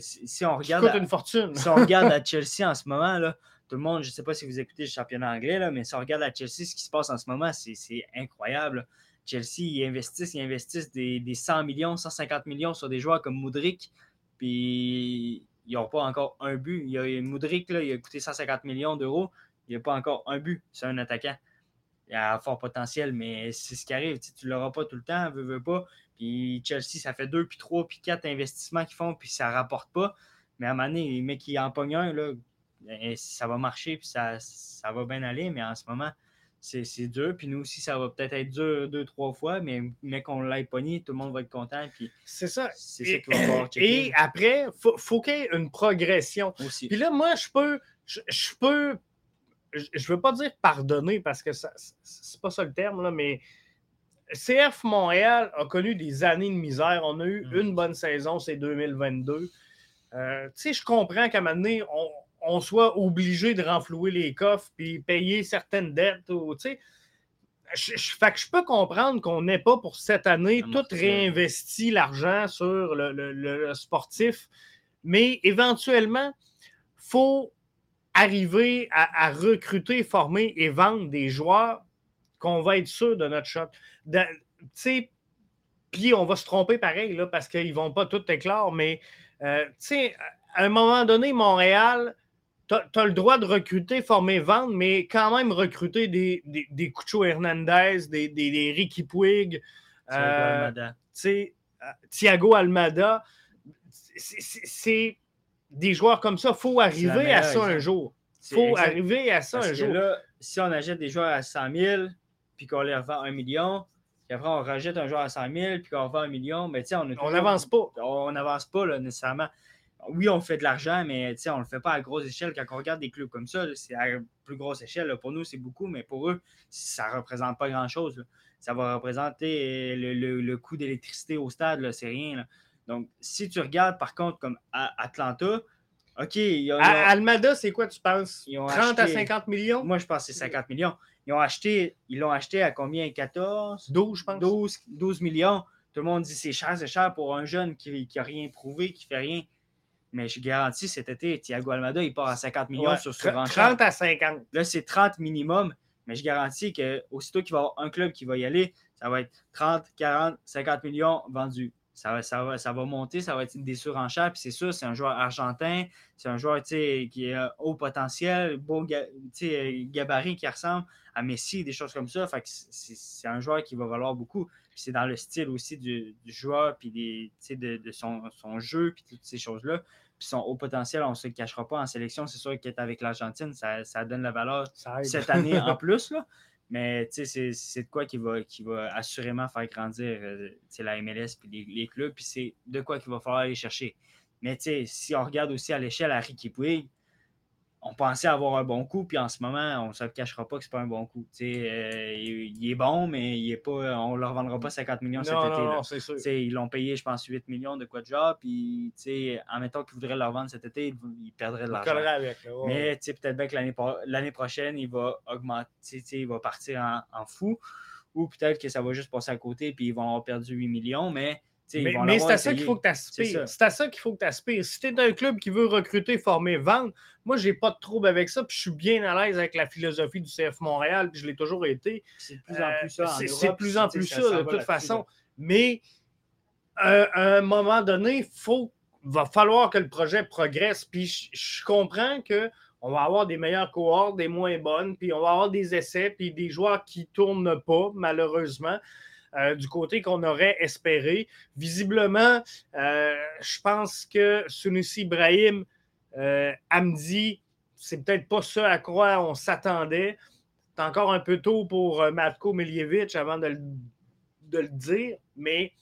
Si on regarde. une fortune. si on regarde à Chelsea en ce moment, là, tout le monde, je ne sais pas si vous écoutez le championnat anglais, là, mais si on regarde à Chelsea, ce qui se passe en ce moment, c'est incroyable. Chelsea, ils investissent, ils investissent des, 100 millions, 150 millions sur des joueurs comme Moudric, puis ils n'ont pas encore un but. Il y a, Moudric, là, il a coûté 150 millions d'euros, il n'y a pas encore un but. C'est un attaquant. Il a fort potentiel, mais c'est ce qui arrive. Tu ne l'auras pas tout le temps, veut, veut pas. Puis Chelsea, ça fait deux, puis trois, puis quatre investissements qu'ils font, puis ça ne rapporte pas. Mais à un moment donné, les mecs qui en pognent un, là, ça va marcher, puis ça, ça va bien aller. Mais en ce moment, c'est dur. Puis nous aussi, ça va peut-être être dur deux, trois fois, mais, mais qu'on l'ait pogné, tout le monde va être content. C'est ça. C'est ça qu'il va Et après, il faut, qu'il y ait une progression. Aussi. Puis là, moi, je peux. Je, peux. Je ne veux pas dire pardonner parce que c'est pas ça le terme, là, mais CF Montréal a connu des années de misère. On a eu mm. une bonne saison, c'est 2022. Euh, tu sais, je comprends qu'à un moment donné, on, on soit obligé de renflouer les coffres puis payer certaines dettes. Ou, je, fait que je peux comprendre qu'on n'ait pas pour cette année tout réinvesti l'argent sur le, sportif, mais éventuellement, il faut arriver à, recruter, former et vendre des joueurs qu'on va être sûr de notre shot. Puis on va se tromper pareil là, parce qu'ils ne vont pas tout éclore, mais euh, à un moment donné, Montréal, tu as, le droit de recruter, former, vendre, mais quand même recruter des, des, Cucho Hernandez, des, des, Ricky Puig, Euh, Thiago Almada. C'est des joueurs comme ça. Il faut arriver à ça un jour. Il faut arriver à ça un jour. Là, si on achète des joueurs à 100 000 puis qu'on les revend 1 million, puis après on rejette un joueur à 100 000 puis qu'on revend 1 million, mais ben, on n'avance pas. On n'avance pas là, nécessairement. Oui, on fait de l'argent, mais on ne le fait pas à grosse échelle. Quand on regarde des clubs comme ça, c'est à plus grosse échelle. Pour nous, c'est beaucoup, mais pour eux, ça ne représente pas grand-chose. Ça va représenter le, le, coût d'électricité au stade, c'est rien. Donc, si tu regardes par contre comme Atlanta, OK. Almada, c'est quoi, tu penses? 30 à 50 millions? Moi, je pense que c'est 50 millions. Ils ont acheté, ils l'ont acheté à combien? 14 12, je pense. 12, 12 millions. Tout le monde dit c'est cher, c'est cher pour un jeune qui n'a rien prouvé, qui fait rien. Mais je garantis, cet été, Thiago Almada, il part à 50 millions sur ce 30 à 50. Là, c'est 30 minimum. Mais je garantis qu'aussitôt qu'il va y avoir un club qui va y aller, ça va être 30, 40, 50 millions vendus ça va, ça, va, ça va monter, ça va être des surenchères. Puis c'est sûr, c'est un joueur argentin, c'est un joueur qui est haut potentiel, beau gabarit qui ressemble à Messi, des choses comme ça. Fait c'est un joueur qui va valoir beaucoup. Puis c'est dans le style aussi du, joueur, puis des, de, de son, son, jeu, puis toutes ces choses-là. Puis son haut potentiel, on ne se le cachera pas en sélection. C'est sûr qu'être avec l'Argentine, ça, ça, donne la valeur cette année en plus. Là. Mais c'est de quoi qui va, qui va assurément faire grandir euh, la MLS et les, les, clubs. Puis c'est de quoi qu'il va falloir aller chercher. Mais si on regarde aussi à l'échelle à Ricky Puig, on pensait avoir un bon coup, puis en ce moment, on ne se cachera pas que ce n'est pas un bon coup. Euh, il, est bon, mais il est pas, on ne le revendra pas 50 millions cet été. Non, sûr. Ils l'ont payé, je pense, 8 millions de quoi de job. Puis, en mettant qu'ils voudraient le revendre cet été, il, perdrait de l'argent. Mais peut-être bien que l'année prochaine, il va augmenter, il va partir en, en fou. Ou peut-être que ça va juste passer à côté, puis ils vont avoir perdu 8 millions. Mais mais, c'est à ça qu'il faut que tu aspires. C'est à ça qu'il faut que tu aspires. Si tu es un club qui veut recruter, former, vendre, moi, j'ai pas de trouble avec ça. Puis je suis bien à l'aise avec la philosophie du CF Montréal. Puis je l'ai toujours été. C'est de plus en plus ça. c'est de plus en plus ça, de toute façon. Mais euh, à un moment donné, il va falloir que le projet progresse. Puis je, comprends que on va avoir des meilleures cohortes, des moins bonnes, puis on va avoir des essais, puis des joueurs qui ne tournent pas, malheureusement. Euh, du côté qu'on aurait espéré. Visiblement, euh, je pense que Sunusi Ibrahim, euh, Amdi, c'est peut-être pas ce à quoi on s'attendait. C'est encore un peu tôt pour Matko Miljevic avant de le, dire, mais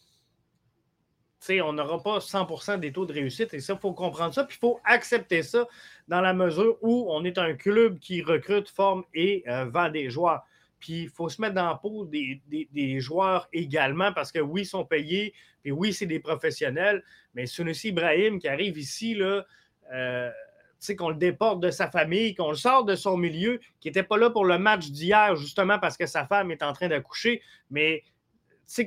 on n'aura pas 100% des taux de réussite et ça, il faut comprendre ça, puis il faut accepter ça dans la mesure où on est un club qui recrute, forme et vend des joueurs. Puis il faut se mettre dans la peau des, joueurs également parce que oui, ils sont payés, et oui, c'est des professionnels, mais Sunusi Ibrahim qui arrive ici, euh, qu'on le déporte de sa famille, qu'on le sort de son milieu, qui n'était pas là pour le match d'hier, justement parce que sa femme est en train d'accoucher, mais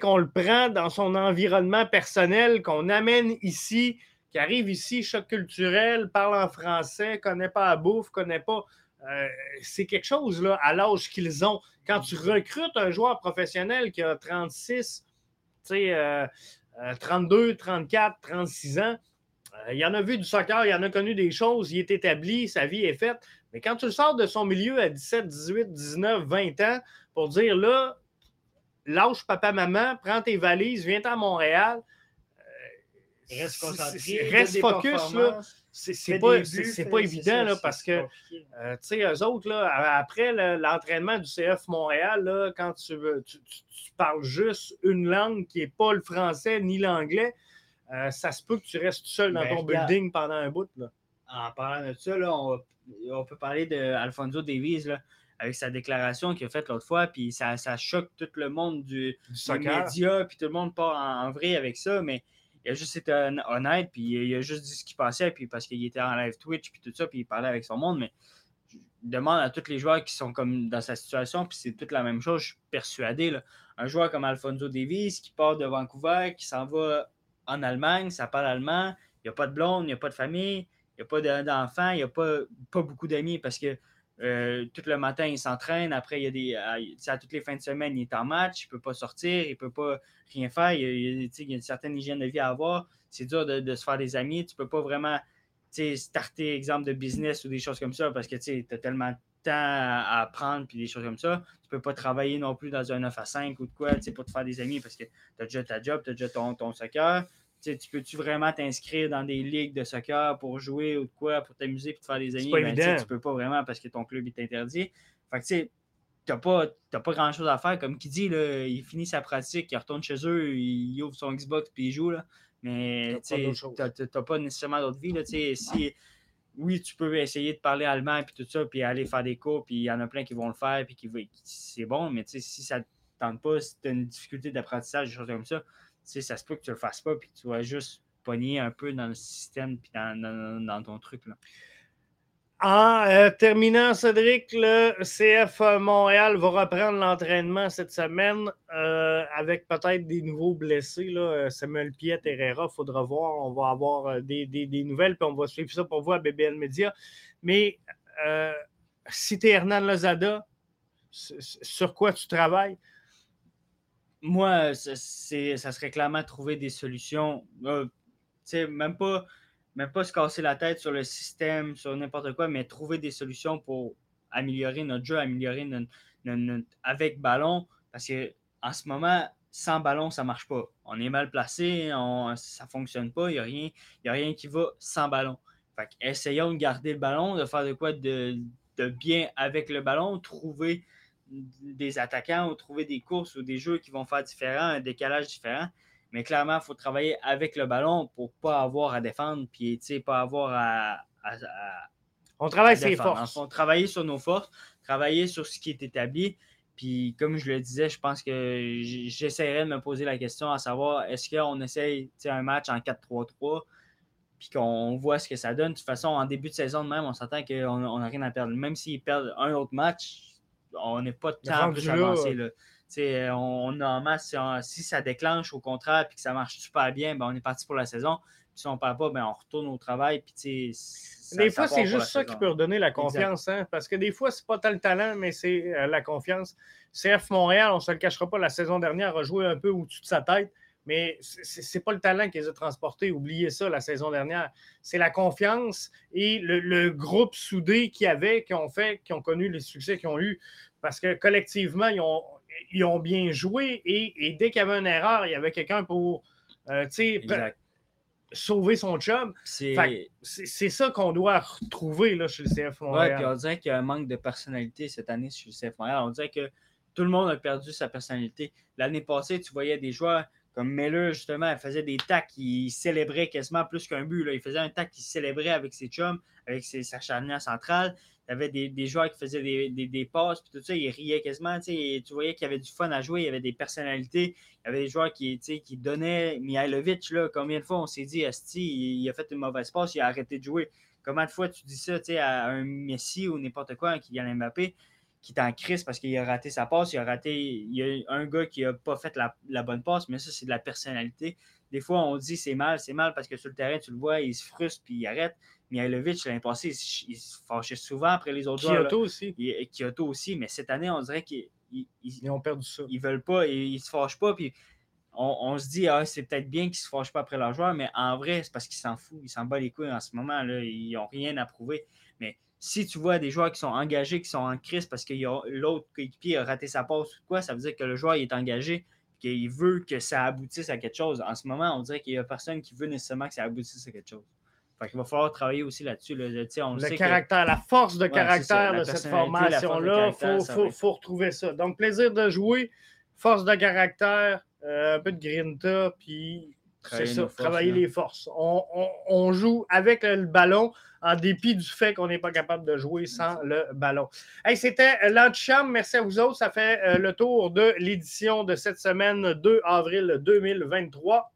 qu'on le prend dans son environnement personnel, qu'on amène ici, qui arrive ici, choc culturel, parle en français, connaît pas la bouffe, connaît pas. Euh, c'est quelque chose là, à l'âge qu'ils ont. Quand tu recrutes un joueur professionnel qui a 36, 32, 34, 36 ans, euh, il y en a vu du soccer, il en a connu des choses, il est établi, sa vie est faite. Mais quand tu le sors de son milieu à 17, 18, 19, 20 ans pour dire là, lâche papa-maman, prends tes valises, viens à Montréal. Euh, reste concentré. Reste focus. Là c'est pas, pas évident là, parce que, euh, tu sais, eux autres, là, après l'entraînement du CF Montréal, là, quand tu, veux, tu, parles juste une langue qui n'est pas le français ni l'anglais, euh, ça se peut que tu restes seul dans ben, ton building pendant un bout. Là. En parlant de ça, là, on, peut parler d'Alfonso Davies là, avec sa déclaration qu'il a faite l'autre fois, puis ça, ça, choque tout le monde du, du, média, puis tout le monde part en vrai avec ça, mais il a juste été honnête, puis il a juste dit ce qui passait, puis parce qu'il était en live Twitch, puis tout ça, puis il parlait avec son monde, mais je demande à tous les joueurs qui sont comme dans sa situation, puis c'est toute la même chose, je suis persuadé. Un joueur comme Alfonso Davies qui part de Vancouver, qui s'en va en Allemagne, ça parle allemand, il n'y a pas de blonde, il n'y a pas de famille, il n'y a pas d'enfants, il n'y a pas, pas beaucoup d'amis parce que euh, tout le matin, il s'entraîne. Après, il y a des, à, à, toutes les fins de semaine, il est en match. Il ne peut pas sortir. Il ne peut pas rien faire. Il y, a, une certaine hygiène de vie à avoir. C'est dur de, se faire des amis. Tu ne peux pas vraiment starter exemple de business ou des choses comme ça parce que tu as tellement temps à apprendre puis des choses comme ça. Tu peux pas travailler non plus dans un 9 à 5 ou de quoi, pour te faire des amis parce que tu as déjà ta job, tu as déjà ton, ton soccer. Tu peux-tu vraiment t'inscrire dans des ligues de soccer pour jouer ou de quoi, pour t'amuser et te faire des amis? Pas ben, tu peux pas vraiment parce que ton club est interdit. Fait que tu sais, t'as pas, pas grand chose à faire. Comme qui dit, là, il finit sa pratique, il retourne chez eux, il ouvre son Xbox puis il joue. Là. Mais tu n'as pas nécessairement d'autre vie. Là, si, oui, tu peux essayer de parler allemand puis tout ça, puis aller faire des cours, puis il y en a plein qui vont le faire, puis qui, c'est bon, mais si ça ne tente pas, si tu as une difficulté d'apprentissage, des choses comme ça, ça se peut que tu le fasses pas, puis tu vas juste pogner un peu dans le système, puis dans, dans ton truc. Là. En euh, terminant, Cédric, le CF Montréal va reprendre l'entraînement cette semaine euh, avec peut-être des nouveaux blessés. Là. Euh, Samuel Piet, Herrera, il faudra voir. On va avoir des, nouvelles, puis on va suivre ça pour vous à BBL Media. Mais si tu es Hernan Lozada, sur quoi tu travailles? Moi, ça serait clairement trouver des solutions. même pas même pas se casser la tête sur le système, sur n'importe quoi, mais trouver des solutions pour améliorer notre jeu, améliorer notre, avec ballon. Parce qu'en ce moment, sans ballon, ça ne marche pas. On est mal placé, ça ne fonctionne pas, il n'y a, rien, a rien qui va sans ballon. Fait essayons de garder le ballon, de faire de quoi de, de bien avec le ballon, trouver des attaquants ou trouver des courses ou des jeux qui vont faire différent, un décalage différent. Mais clairement, il faut travailler avec le ballon pour ne pas avoir à défendre, puis pas avoir à, on travaille ses forces. On travailler sur nos forces, travailler sur ce qui est établi. Puis, comme je le disais, je pense que j'essaierai de me poser la question à savoir est-ce qu'on essaye un match en 4-3-3 puis qu'on voit ce que ça donne? De toute façon, en début de saison de même, on s'entend qu'on n'a rien à perdre. Même s'ils perdent un autre match, on n'est pas de temps plus avancé. Là. Euh, on, a en masse, si, ça déclenche au contraire et que ça marche super bien, ben, on est parti pour la saison. Puis si on ne parle pas, ben, on retourne au travail. Puis, des fois, c'est juste ça qui peut redonner la confiance. Hein, parce que des fois, c'est pas tant le talent, mais c'est euh, la confiance. CF Montréal, on ne se le cachera pas, la saison dernière a joué un peu au-dessus de sa tête. Mais c'est pas le talent qui les a transportés. Oubliez ça la saison dernière. C'est la confiance et le, groupe soudé qu'il y avait, qui ont fait, qui ont connu les succès qu'ils ont eu. Parce que collectivement, ils ont, ils ont bien joué et, dès qu'il y avait une erreur, il y avait quelqu'un pour euh, sauver son job. C'est ça qu'on doit retrouver là, chez le CF Montréal. Oui, puis on dirait qu'il y a un manque de personnalité cette année chez le CF Montréal. On dirait que tout le monde a perdu sa personnalité. L'année passée, tu voyais des joueurs comme Meller, justement, il faisait des tacs qui célébrait quasiment plus qu'un but. Là. Il faisait un tac qui célébrait avec ses chums, avec ses, sa charnière centrale. Il y avait des, joueurs qui faisaient des, des, passes, puis tout ça, ils riaient quasiment. Tu voyais qu'il y avait du fun à jouer, il y avait des personnalités, il y avait des joueurs qui, qui donnaient. Mihailovic, là, combien de fois on s'est dit, Asti, il a fait une mauvaise passe, il a arrêté de jouer. Combien de fois tu dis ça à un Messi ou n'importe quoi, qui vient Mbappé, qui est en crise parce qu'il a raté sa passe, il a raté. Il y a un gars qui n'a pas fait la, la, bonne passe, mais ça, c'est de la personnalité. Des fois, on dit c'est mal, c'est mal parce que sur le terrain, tu le vois, il se frustre puis il arrête. Mihailovic, l'année passée, il, se fâchait souvent après les autres joueurs. Kyoto aussi. Kyoto aussi, mais cette année, on dirait qu'ils ils, ont perdu ça. Ils veulent pas, ils, ils se fâchent pas. Puis on, se dit, ah, c'est peut-être bien qu'ils ne se fâchent pas après leurs joueurs, mais en vrai, c'est parce qu'ils s'en foutent. Ils s'en battent les couilles en ce moment. Là, ils n'ont rien à prouver. Mais si tu vois des joueurs qui sont engagés, qui sont en crise parce que l'autre coéquipier a raté sa passe ou quoi, ça veut dire que le joueur est engagé qu'il veut que ça aboutisse à quelque chose. En ce moment, on dirait qu'il n'y a personne qui veut nécessairement que ça aboutisse à quelque chose. Il va falloir travailler aussi là-dessus. le caractère, la force de caractère de cette formation-là, il faut, retrouver ça. Donc, plaisir de jouer, force de caractère, euh, un peu de grinta, puis c'est ça, travailler les forces. On, joue avec le ballon en dépit du fait qu'on n'est pas capable de jouer sans le ballon. Hey, C'était l'antichambre. Merci à vous autres. Ça fait euh, le tour de l'édition de cette semaine 2 avril 2023.